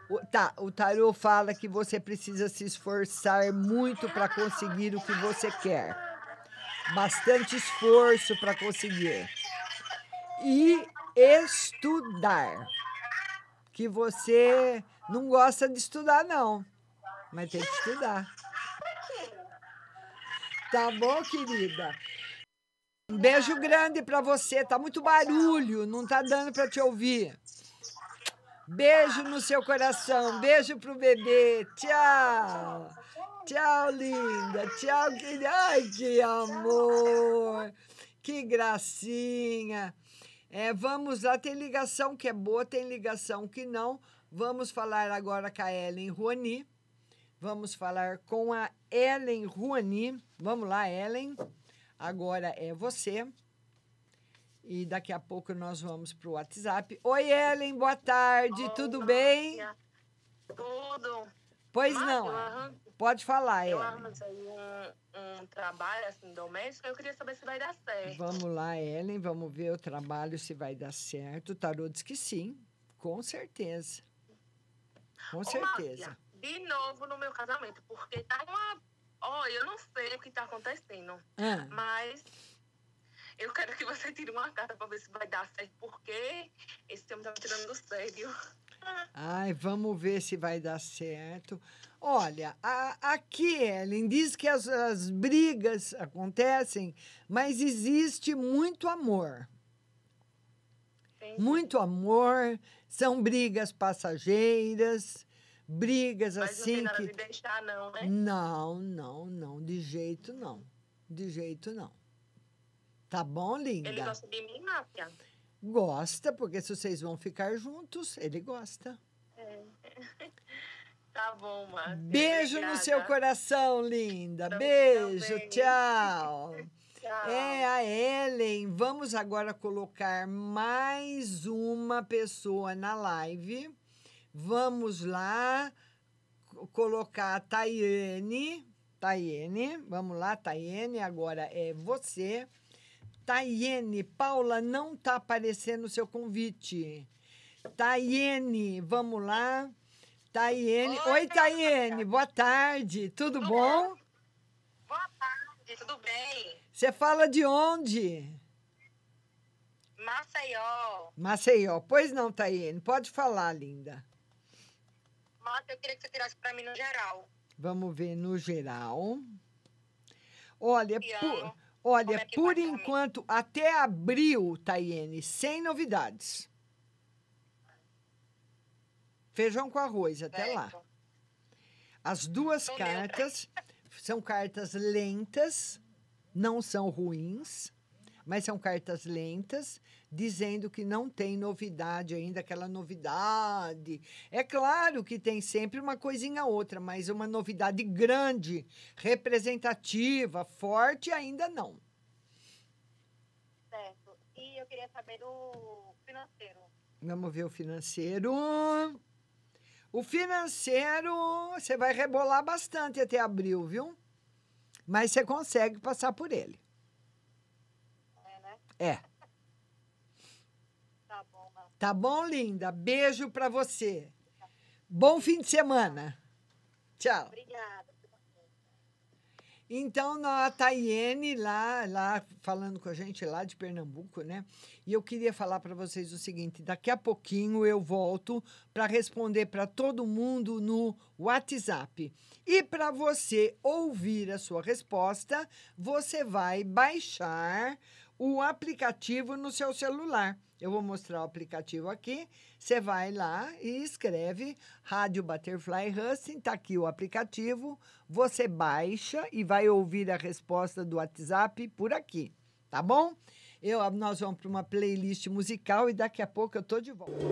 O, tá, o tarô fala que você precisa se esforçar muito para conseguir o que você quer. Bastante esforço para conseguir. E estudar. Que você não gosta de estudar, não. Mas tem que estudar. Tá bom, querida? Um beijo grande para você. Tá muito barulho, não tá dando para te ouvir. Beijo no seu coração. Beijo pro bebê. Tchau. Tchau, linda. Tchau, querida. Ai, que amor. Que gracinha. É, vamos lá, tem ligação que é boa, tem ligação que não. Vamos falar agora com a Ellen Ruani. Vamos falar com a Ellen Ruani. Vamos lá, Ellen. Agora é você. E daqui a pouco nós vamos para o WhatsApp. Oi, Ellen, boa tarde, tudo bem? Tudo. Pois Mas não. eu Pode falar, Eu Ellen. arranjei um, um trabalho assim doméstico, eu queria saber se vai dar certo. Vamos lá, Ellen, vamos ver o trabalho se vai dar certo. O tarô diz que sim, com certeza. Com Ô, certeza. Márcia, de novo no meu casamento, porque tá uma. Ó, eu não sei o que tá acontecendo. Ah. Mas eu quero que você tire uma carta pra ver se vai dar certo, porque esse homem tá me tirando do sério. Ai, vamos ver se vai dar certo. Olha, a- aqui, Ellen, diz que as, as brigas acontecem, mas existe muito amor. Muito amor, são brigas passageiras, brigas Mas não assim tem nada que. de deixar, não, né? Não, não, não, de jeito não. De jeito não. Tá bom, linda? Ele gosta de mim, Márcia. Gosta, porque se vocês vão ficar juntos, ele gosta. É. Tá bom, Márcia. Beijo no seu Obrigada. coração, linda. Beijo, também. tchau. Tchau. É a Ellen. Vamos agora colocar mais uma pessoa na live. Vamos lá co- colocar a. Tayane, vamos lá, Tayane, agora é você. Tayene, Paula, não tá aparecendo o seu convite. Tayene, vamos lá. Tayene. Oi, Tayene, boa tarde. Tudo bom? Boa tarde, tudo bem? Você fala de onde? Maceió. Maceió. Pois não, Tayene. Pode falar, linda. Mata, eu queria que você tirasse pra mim no geral. Vamos ver no geral. Olha, por, olha, é por enquanto, até abril, Taiane, sem novidades. Feijão com arroz, até lá. As duas cartas são cartas lentas, não são ruins, mas são cartas lentas, dizendo que não tem novidade ainda, aquela novidade. É claro que tem sempre uma coisinha ou outra, mas uma novidade grande, representativa, forte, ainda não. Certo. E eu queria saber do financeiro. Vamos ver o financeiro. O financeiro, você vai rebolar bastante até abril, viu? Mas você consegue passar por ele. É. Tá bom. Tá bom, linda? Beijo pra você. Bom fim de semana. Tchau. Obrigada. Então, a Tayene lá, lá falando com a gente lá de Pernambuco, né? E eu queria falar para vocês o seguinte: daqui a pouquinho eu volto para responder para todo mundo no WhatsApp. E para você ouvir a sua resposta, você vai baixar o aplicativo no seu celular. Eu vou mostrar o aplicativo aqui. Você vai lá e escreve Rádio Butterfly Husting, tá aqui o aplicativo. Você baixa e vai ouvir a resposta do WhatsApp por aqui, tá bom? Eu, nós vamos para uma playlist musical e daqui a pouco eu tô de volta.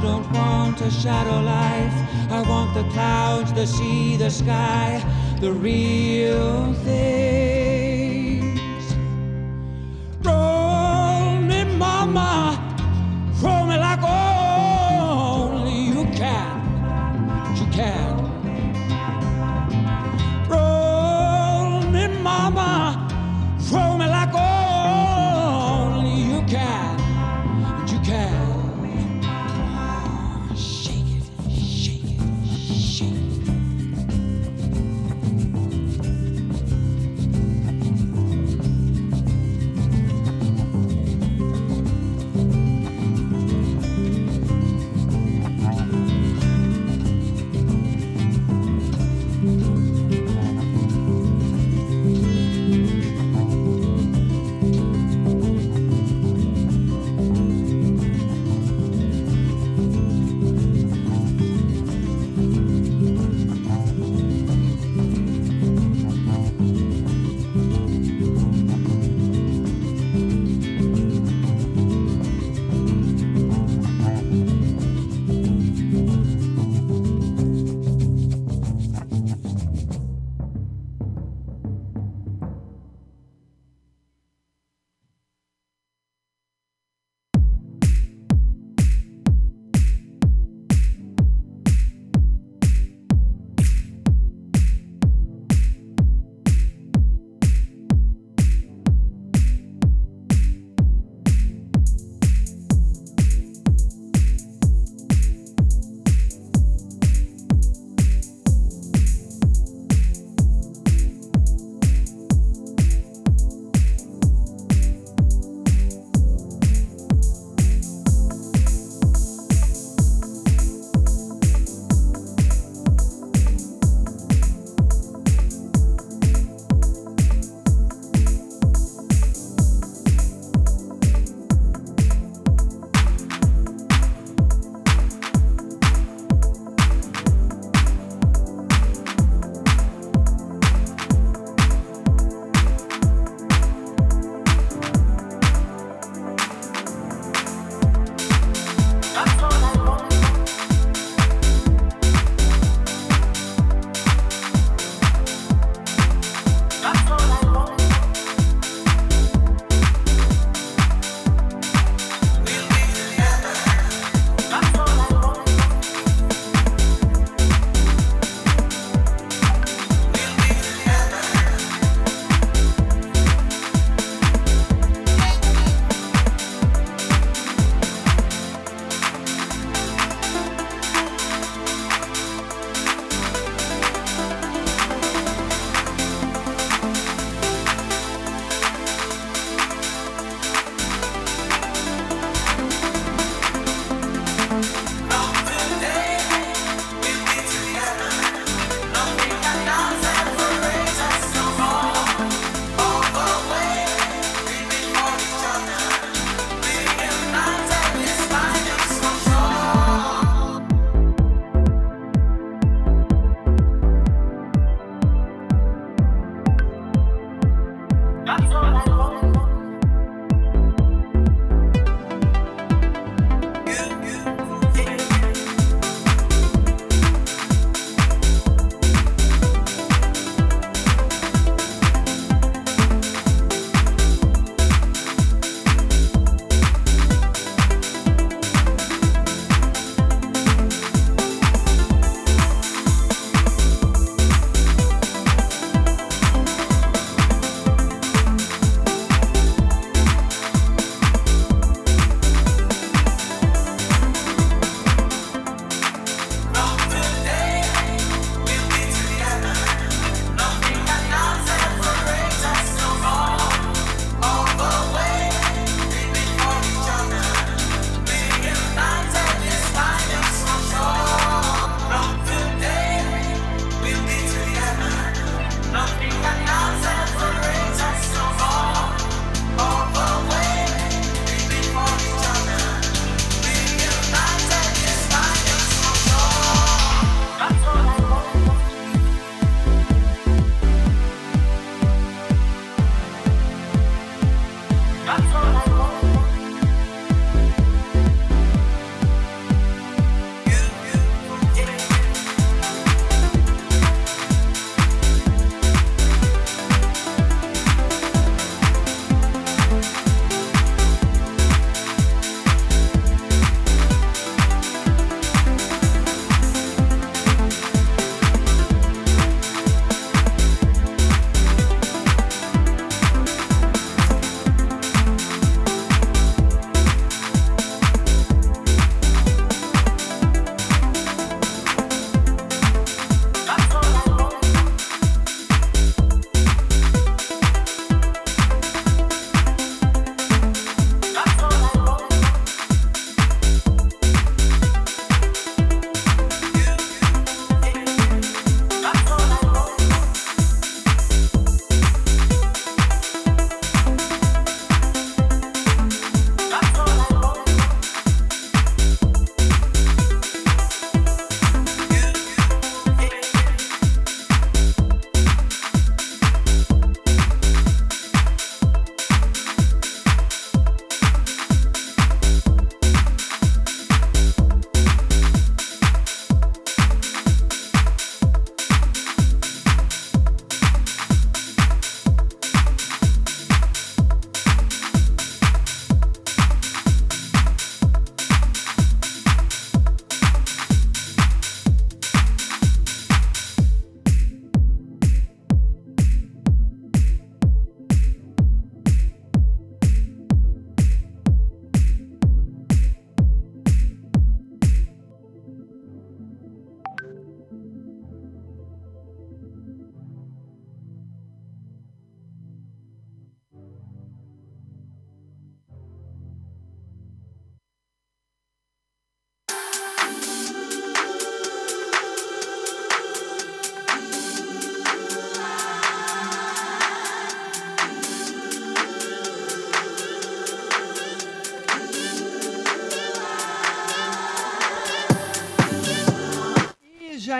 Don't want a shadow life. I want the clouds, the sea, the sky, the real things.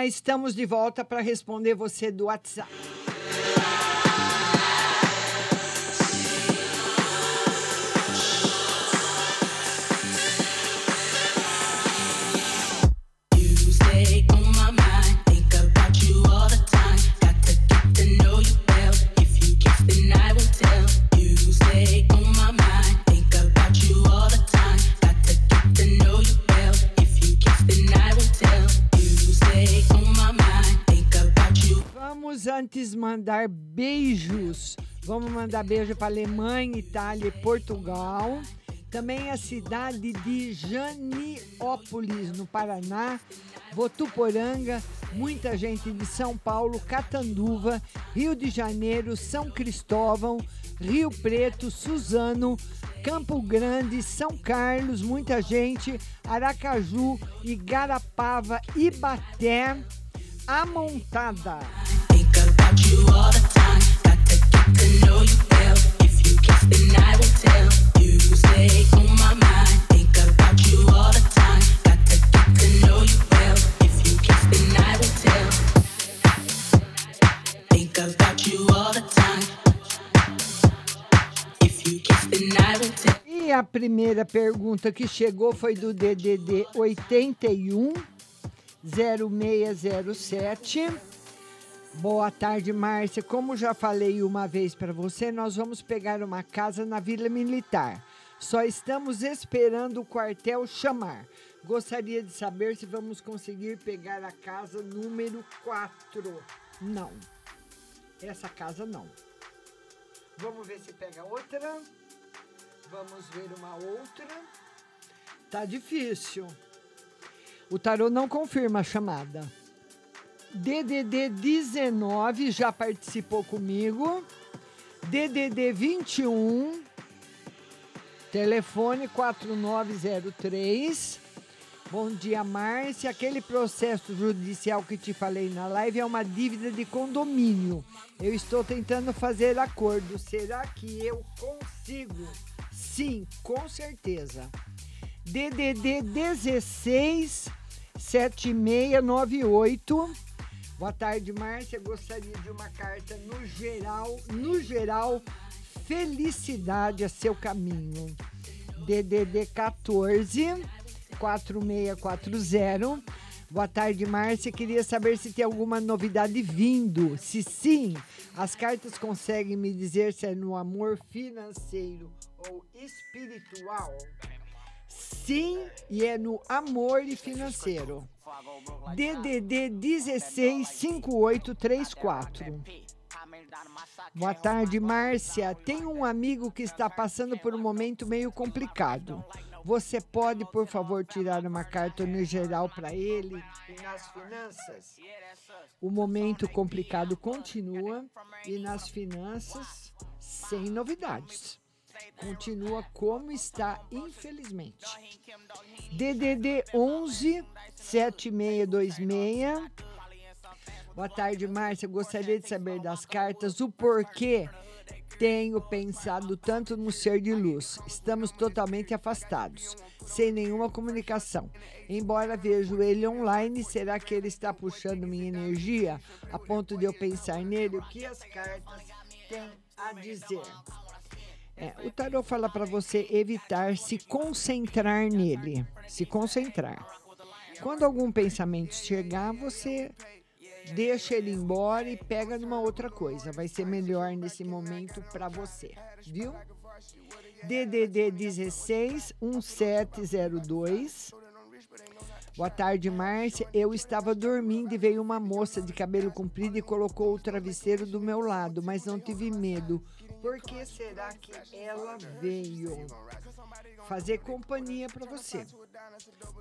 Estamos de volta para responder você do WhatsApp. Mandar beijos. Vamos mandar beijo para Alemanha, Itália e Portugal. Também a cidade de Janiópolis, no Paraná, Votuporanga, muita gente de São Paulo, Catanduva, Rio de Janeiro, São Cristóvão, Rio Preto, Suzano, Campo Grande, São Carlos, muita gente, Aracaju, Igarapava, Ibaté, Amontada. Primeira pergunta que chegou foi do DDD 81 0607. Boa tarde, Márcia. Como já falei uma vez para você, nós vamos pegar uma casa na Vila Militar. Só estamos esperando o quartel chamar. Gostaria de saber se vamos conseguir pegar a casa número 4. Não. Essa casa não. Vamos ver se pega outra. Vamos ver uma outra. Tá difícil. O tarô não confirma a chamada. DDD 19 já participou comigo. DDD 21 telefone 4903. Bom dia, Márcia. Aquele processo judicial que te falei na live é uma dívida de condomínio. Eu estou tentando fazer acordo. Será que eu consigo? Sim, com certeza. DDD 16 7698. Boa tarde, Márcia. Gostaria de uma carta no geral, no geral, felicidade a seu caminho. DDD 14 4640. Boa tarde, Márcia. Queria saber se tem alguma novidade vindo. Se sim, as cartas conseguem me dizer se é no amor financeiro ou espiritual. Sim, e é no amor e financeiro. DDD 165834. Boa tarde, Márcia. Tem um amigo que está passando por um momento meio complicado. Você pode, por favor, tirar uma carta no geral para ele e nas finanças? O momento complicado continua e nas finanças, sem novidades continua como está, infelizmente. DDD 11 7626. Boa tarde, Márcia. Gostaria de saber das cartas o porquê tenho pensado tanto no ser de luz. Estamos totalmente afastados, sem nenhuma comunicação. Embora vejo ele online, será que ele está puxando minha energia a ponto de eu pensar nele? O que as cartas têm a dizer? É, o tarot fala para você evitar se concentrar nele, se concentrar. Quando algum pensamento chegar, você deixa ele embora e pega numa outra coisa. Vai ser melhor nesse momento para você, viu? DDD 16 1702. Boa tarde, Márcia. Eu estava dormindo e veio uma moça de cabelo comprido e colocou o travesseiro do meu lado, mas não tive medo. Por que será que ela veio? Fazer companhia para você.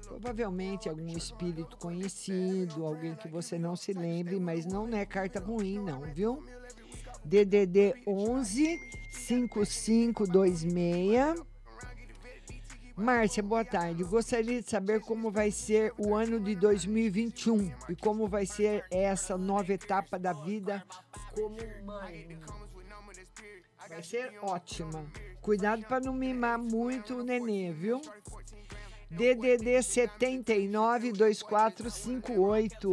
Provavelmente algum espírito conhecido, alguém que você não se lembre, mas não é carta ruim, não, viu? DDD 11 5526. Márcia, boa tarde. Gostaria de saber como vai ser o ano de 2021 e como vai ser essa nova etapa da vida como mãe. Vai ser ótima. Cuidado para não mimar muito o nenê, viu? DDD 79 2458.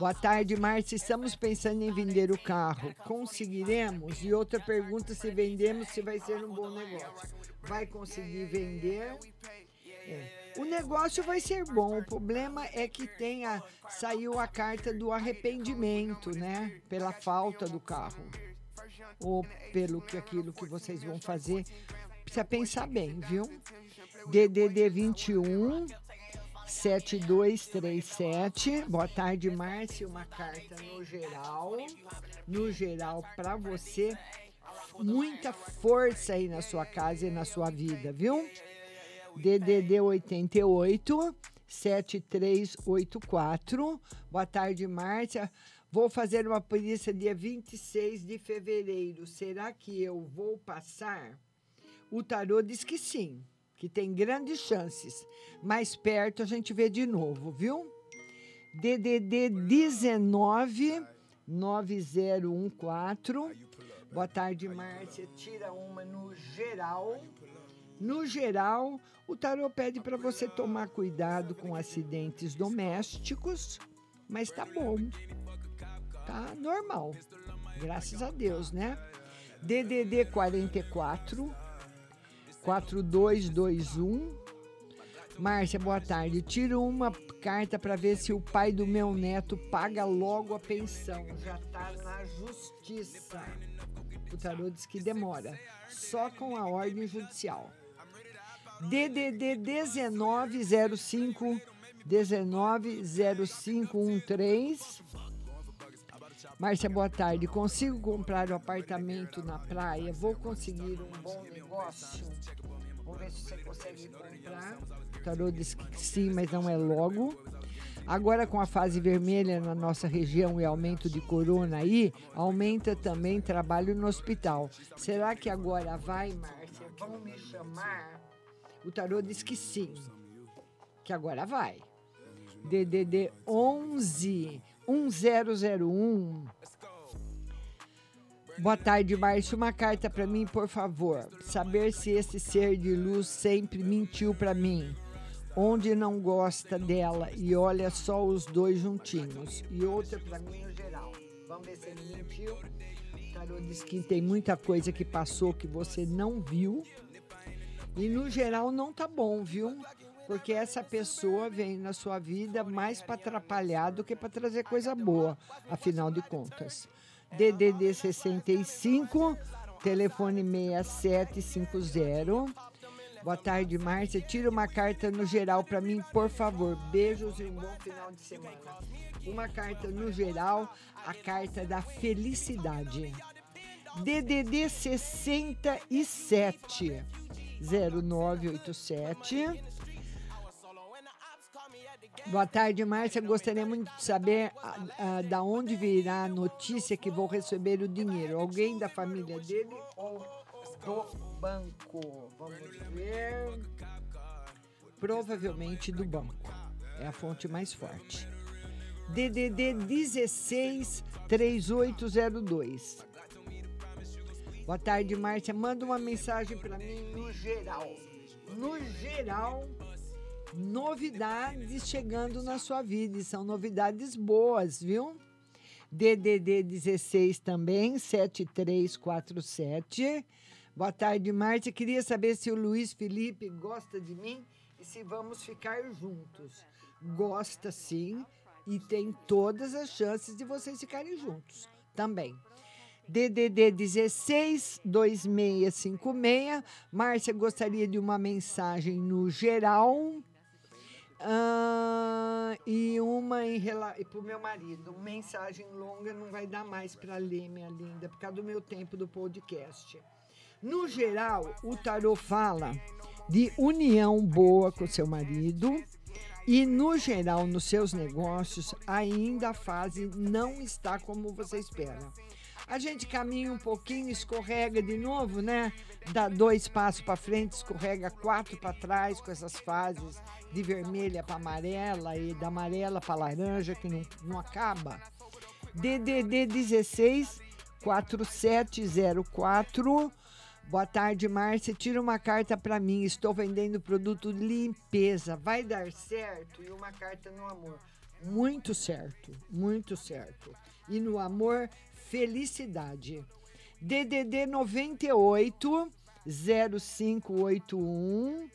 Boa tarde, Márcia. Estamos pensando em vender o carro. Conseguiremos? E outra pergunta: se vendemos, se vai ser um bom negócio. Vai conseguir vender? É. O negócio vai ser bom. O problema é que tenha saiu a carta do arrependimento, né? Pela falta do carro ou pelo que aquilo que vocês vão fazer. Precisa pensar bem, viu? DDD 21 7237. Boa tarde, Márcia. Uma carta no geral. No geral, para você. Muita força aí na sua casa e na sua vida, viu? DDD 88 7384. Boa tarde, Márcia. Vou fazer uma perícia dia 26 de fevereiro. Será que eu vou passar? O tarô diz que sim que tem grandes chances. Mais perto a gente vê de novo, viu? DDD 19 9014. Boa tarde, Márcia. Tira uma no geral. No geral, o tarô pede para você tomar cuidado com acidentes domésticos, mas tá bom. Tá normal. Graças a Deus, né? DDD 44 4221. Márcia, boa tarde. Tiro uma carta para ver se o pai do meu neto paga logo a pensão. Já tá na justiça. O tarô diz que demora. Só com a ordem judicial. DDD 1905 190513. Márcia, boa tarde. Consigo comprar um apartamento na praia? Vou conseguir um bom negócio? Vamos ver se você consegue comprar. O tarô diz que sim, mas não é logo. Agora, com a fase vermelha na nossa região e aumento de corona aí, aumenta também trabalho no hospital. Será que agora vai, Márcia? Vão me chamar? O tarô diz que sim, que agora vai. DDD 11 1001. Boa tarde, Márcio. Uma carta para mim, por favor. Saber se esse ser de luz sempre mentiu para mim. Onde não gosta dela e olha só os dois juntinhos. E outra para mim no geral. Vamos ver se ele mentiu. O tarô diz que tem muita coisa que passou que você não viu. E no geral não tá bom, viu? Porque essa pessoa vem na sua vida mais para atrapalhar do que para trazer coisa boa, afinal de contas. DDD 65, telefone 6750. Boa tarde, Márcia. Tira uma carta no geral para mim, por favor. Beijos e um bom final de semana. Uma carta no geral, a carta da felicidade. DDD 67 0987 Boa tarde, Márcia. Gostaria muito de saber uh, da onde virá a notícia que vou receber o dinheiro. Alguém da família dele ou do banco? Vamos ver. Provavelmente do banco. É a fonte mais forte. DDD 16 3802. Boa tarde, Márcia. Manda uma mensagem para mim no geral. No geral, novidades chegando na sua vida e são novidades boas, viu? DDD 16 também, 7347. Boa tarde, Márcia. Queria saber se o Luiz Felipe gosta de mim e se vamos ficar juntos. Gosta sim e tem todas as chances de vocês ficarem juntos também. DDD 16 2656. Márcia gostaria de uma mensagem no geral Uh, e uma em para o meu marido. Mensagem longa não vai dar mais para ler, minha linda, por causa do meu tempo do podcast. No geral, o tarô fala de união boa com seu marido. E, no geral, nos seus negócios, ainda a fase não está como você espera. A gente caminha um pouquinho, escorrega de novo, né? Dá dois passos para frente, escorrega quatro para trás com essas fases de vermelha para amarela e da amarela para laranja que não, não acaba. DDD 16 4704 Boa tarde, Márcia. Tira uma carta para mim. Estou vendendo produto limpeza. Vai dar certo? E uma carta no amor. Muito certo, muito certo. E no amor, felicidade. DDD 98 0581.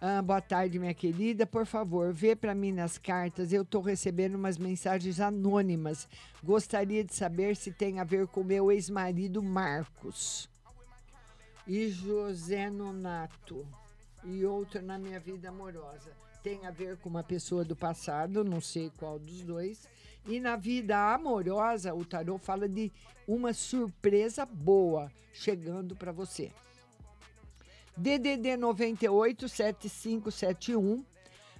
Ah, boa tarde, minha querida. Por favor, vê para mim nas cartas. Eu estou recebendo umas mensagens anônimas. Gostaria de saber se tem a ver com meu ex-marido Marcos e José Nonato e outra na minha vida amorosa. Tem a ver com uma pessoa do passado, não sei qual dos dois. E na vida amorosa, o tarô fala de uma surpresa boa chegando para você. DDD 98 7571.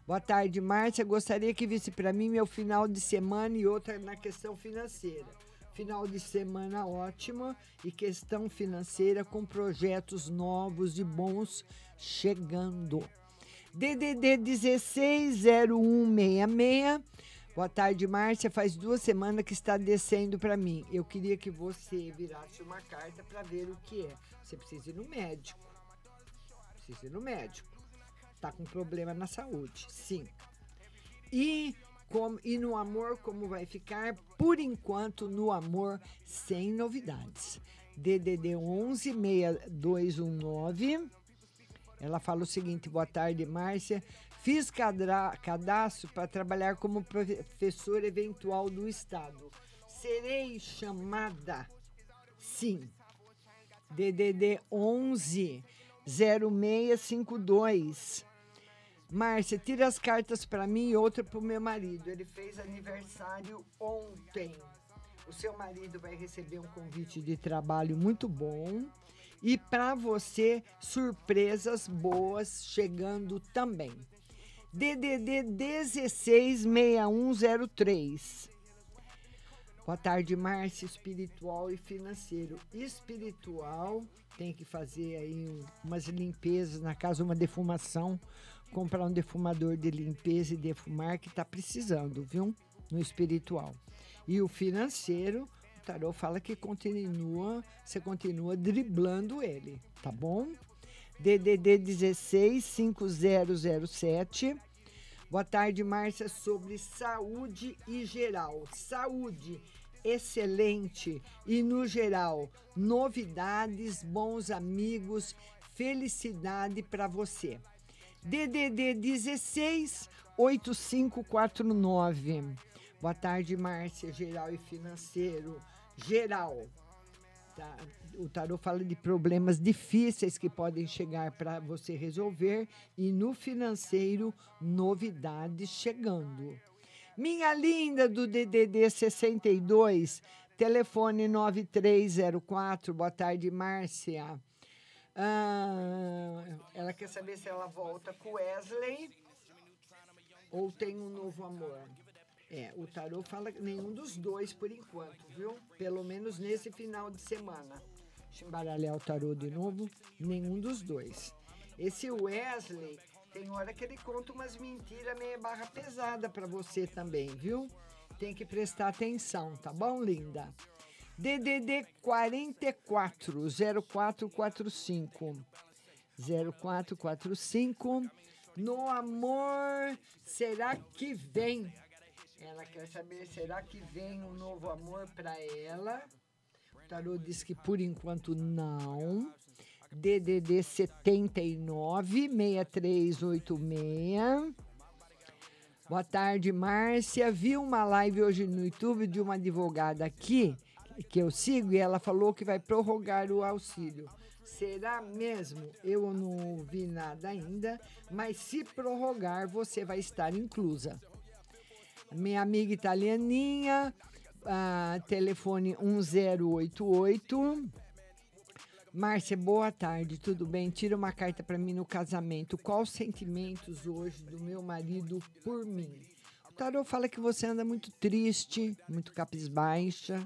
Boa tarde, Márcia. Gostaria que visse para mim meu final de semana e outra na questão financeira. Final de semana ótimo e questão financeira com projetos novos e bons chegando. DDD 160166. Boa tarde, Márcia. Faz duas semanas que está descendo para mim. Eu queria que você virasse uma carta para ver o que é. Você precisa ir no médico. Precisa ir no médico. Tá com problema na saúde, sim. E como, e no amor, como vai ficar? Por enquanto, no amor, sem novidades. DDD 11 6219. Ela fala o seguinte: boa tarde, Márcia. Fiz cadastro para trabalhar como professor eventual do Estado. Serei chamada? Sim. DDD 11 0652. Márcia, tira as cartas para mim e outra para o meu marido. Ele fez aniversário ontem. O seu marido vai receber um convite de trabalho muito bom. E para você, surpresas boas chegando também. DDD 166103. Boa tarde, Márcia, espiritual e financeiro. Espiritual, tem que fazer aí um- umas limpezas na casa, uma defumação, comprar um defumador de limpeza e defumar que tá precisando, viu? No espiritual. E o financeiro, o tarô fala que continua, você continua driblando ele, tá bom? DDD 16 5007. Boa tarde, Márcia, sobre saúde e geral. Saúde excelente e no geral, novidades, bons amigos, felicidade para você. DDD 16 8549. Boa tarde, Márcia, geral e financeiro. Geral. Tá? O tarô fala de problemas difíceis que podem chegar para você resolver e no financeiro, novidades chegando. Minha linda do DDD 62, telefone 9304. Boa tarde, Márcia. Ah, ela quer saber se ela volta com Wesley ou tem um novo amor. É, o tarô fala nenhum dos dois por enquanto, viu? Pelo menos nesse final de semana. Deixa eu embaralhar o tarô de novo. Nenhum dos dois. Esse Wesley, tem hora que ele conta umas mentiras meio barra pesada para você também, viu? Tem que prestar atenção, tá bom, linda? DDD 44 0445 0445 No amor, será que vem? Ela quer saber, será que vem um novo amor para ela? O tarô diz que por enquanto não. DDD 79 6386. Boa tarde, Márcia. Vi uma live hoje no YouTube de uma advogada aqui que eu sigo e ela falou que vai prorrogar o auxílio. Será mesmo? Eu não vi nada ainda, mas se prorrogar, você vai estar inclusa. Minha amiga italianinha, ah, telefone 1088. Márcia, boa tarde, tudo bem? Tira uma carta para mim no casamento. Quais sentimentos hoje do meu marido por mim? O tarô fala que você anda muito triste, muito capisbaixa,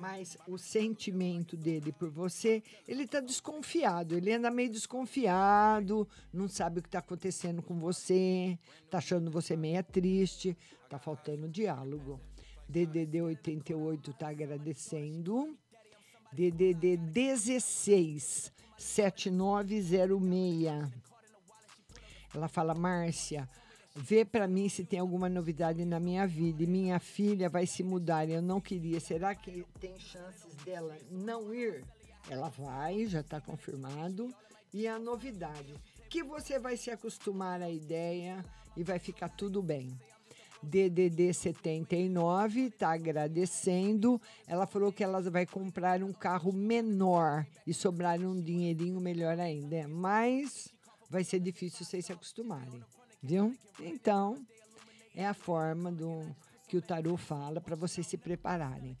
mas o sentimento dele por você, ele tá desconfiado, ele anda meio desconfiado, não sabe o que tá acontecendo com você, tá achando você meia triste, tá faltando diálogo. DDD 88 tá agradecendo. DDD 16 7906. Ela fala, Márcia, Vê para mim se tem alguma novidade na minha vida. E minha filha vai se mudar. Eu não queria. Será que tem chances dela não ir? Ela vai, já está confirmado. E a novidade, que você vai se acostumar à ideia e vai ficar tudo bem. DDD 79 está agradecendo. Ela falou que ela vai comprar um carro menor e sobrar um dinheirinho melhor ainda. Mas vai ser difícil vocês se acostumarem, viu? Então, é a forma do que o tarô fala para vocês se prepararem.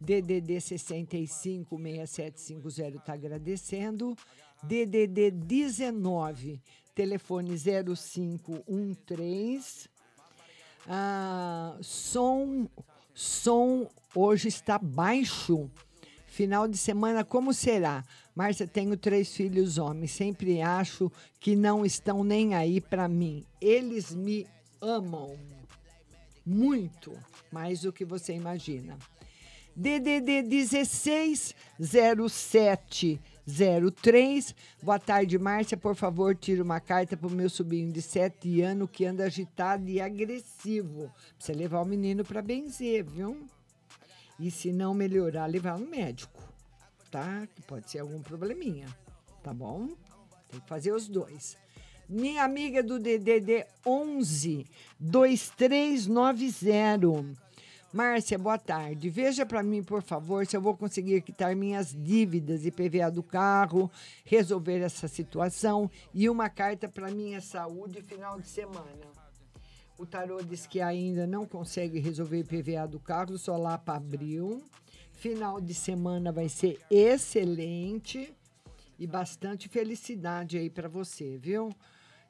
DDD 65 6750 está agradecendo. DDD 19, telefone 0513. Ah, som, som hoje está baixo. Final de semana, como será? Márcia, tenho três filhos homens. Sempre acho que não estão nem aí para mim. Eles me amam muito, mais do que você imagina. DDD 160703. Boa tarde, Márcia. Por favor, tire uma carta para o meu sobrinho de 7 anos que anda agitado e agressivo. Precisa levar o menino para benzer, viu? E se não melhorar, levar no médico, tá? Que pode ser algum probleminha, tá bom? Tem que fazer os dois. Minha amiga do DDD 11 2390. Márcia, boa tarde. Veja para mim, por favor, se eu vou conseguir quitar minhas dívidas e PVA do carro, resolver essa situação e uma carta para minha saúde final de semana. O tarô diz que ainda não consegue resolver PVA do carro, só lá para abril. Final de semana vai ser excelente e bastante felicidade aí para você, viu?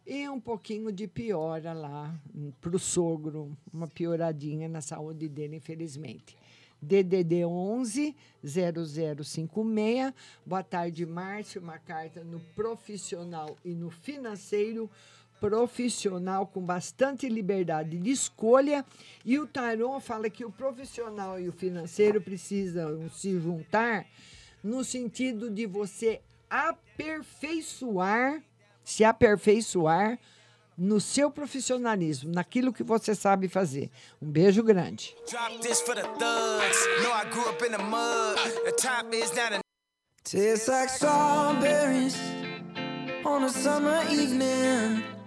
E um pouquinho de piora lá para o sogro, uma pioradinha na saúde dele, infelizmente. DDD 11 0056. Boa tarde, Márcio. Uma carta no profissional e no financeiro. Profissional com bastante liberdade de escolha. E o Taron fala que o profissional e o financeiro precisam se juntar no sentido de você aperfeiçoar se aperfeiçoar no seu profissionalismo, naquilo que você sabe fazer. Um beijo grande. Tastes like strawberries on a summer evening.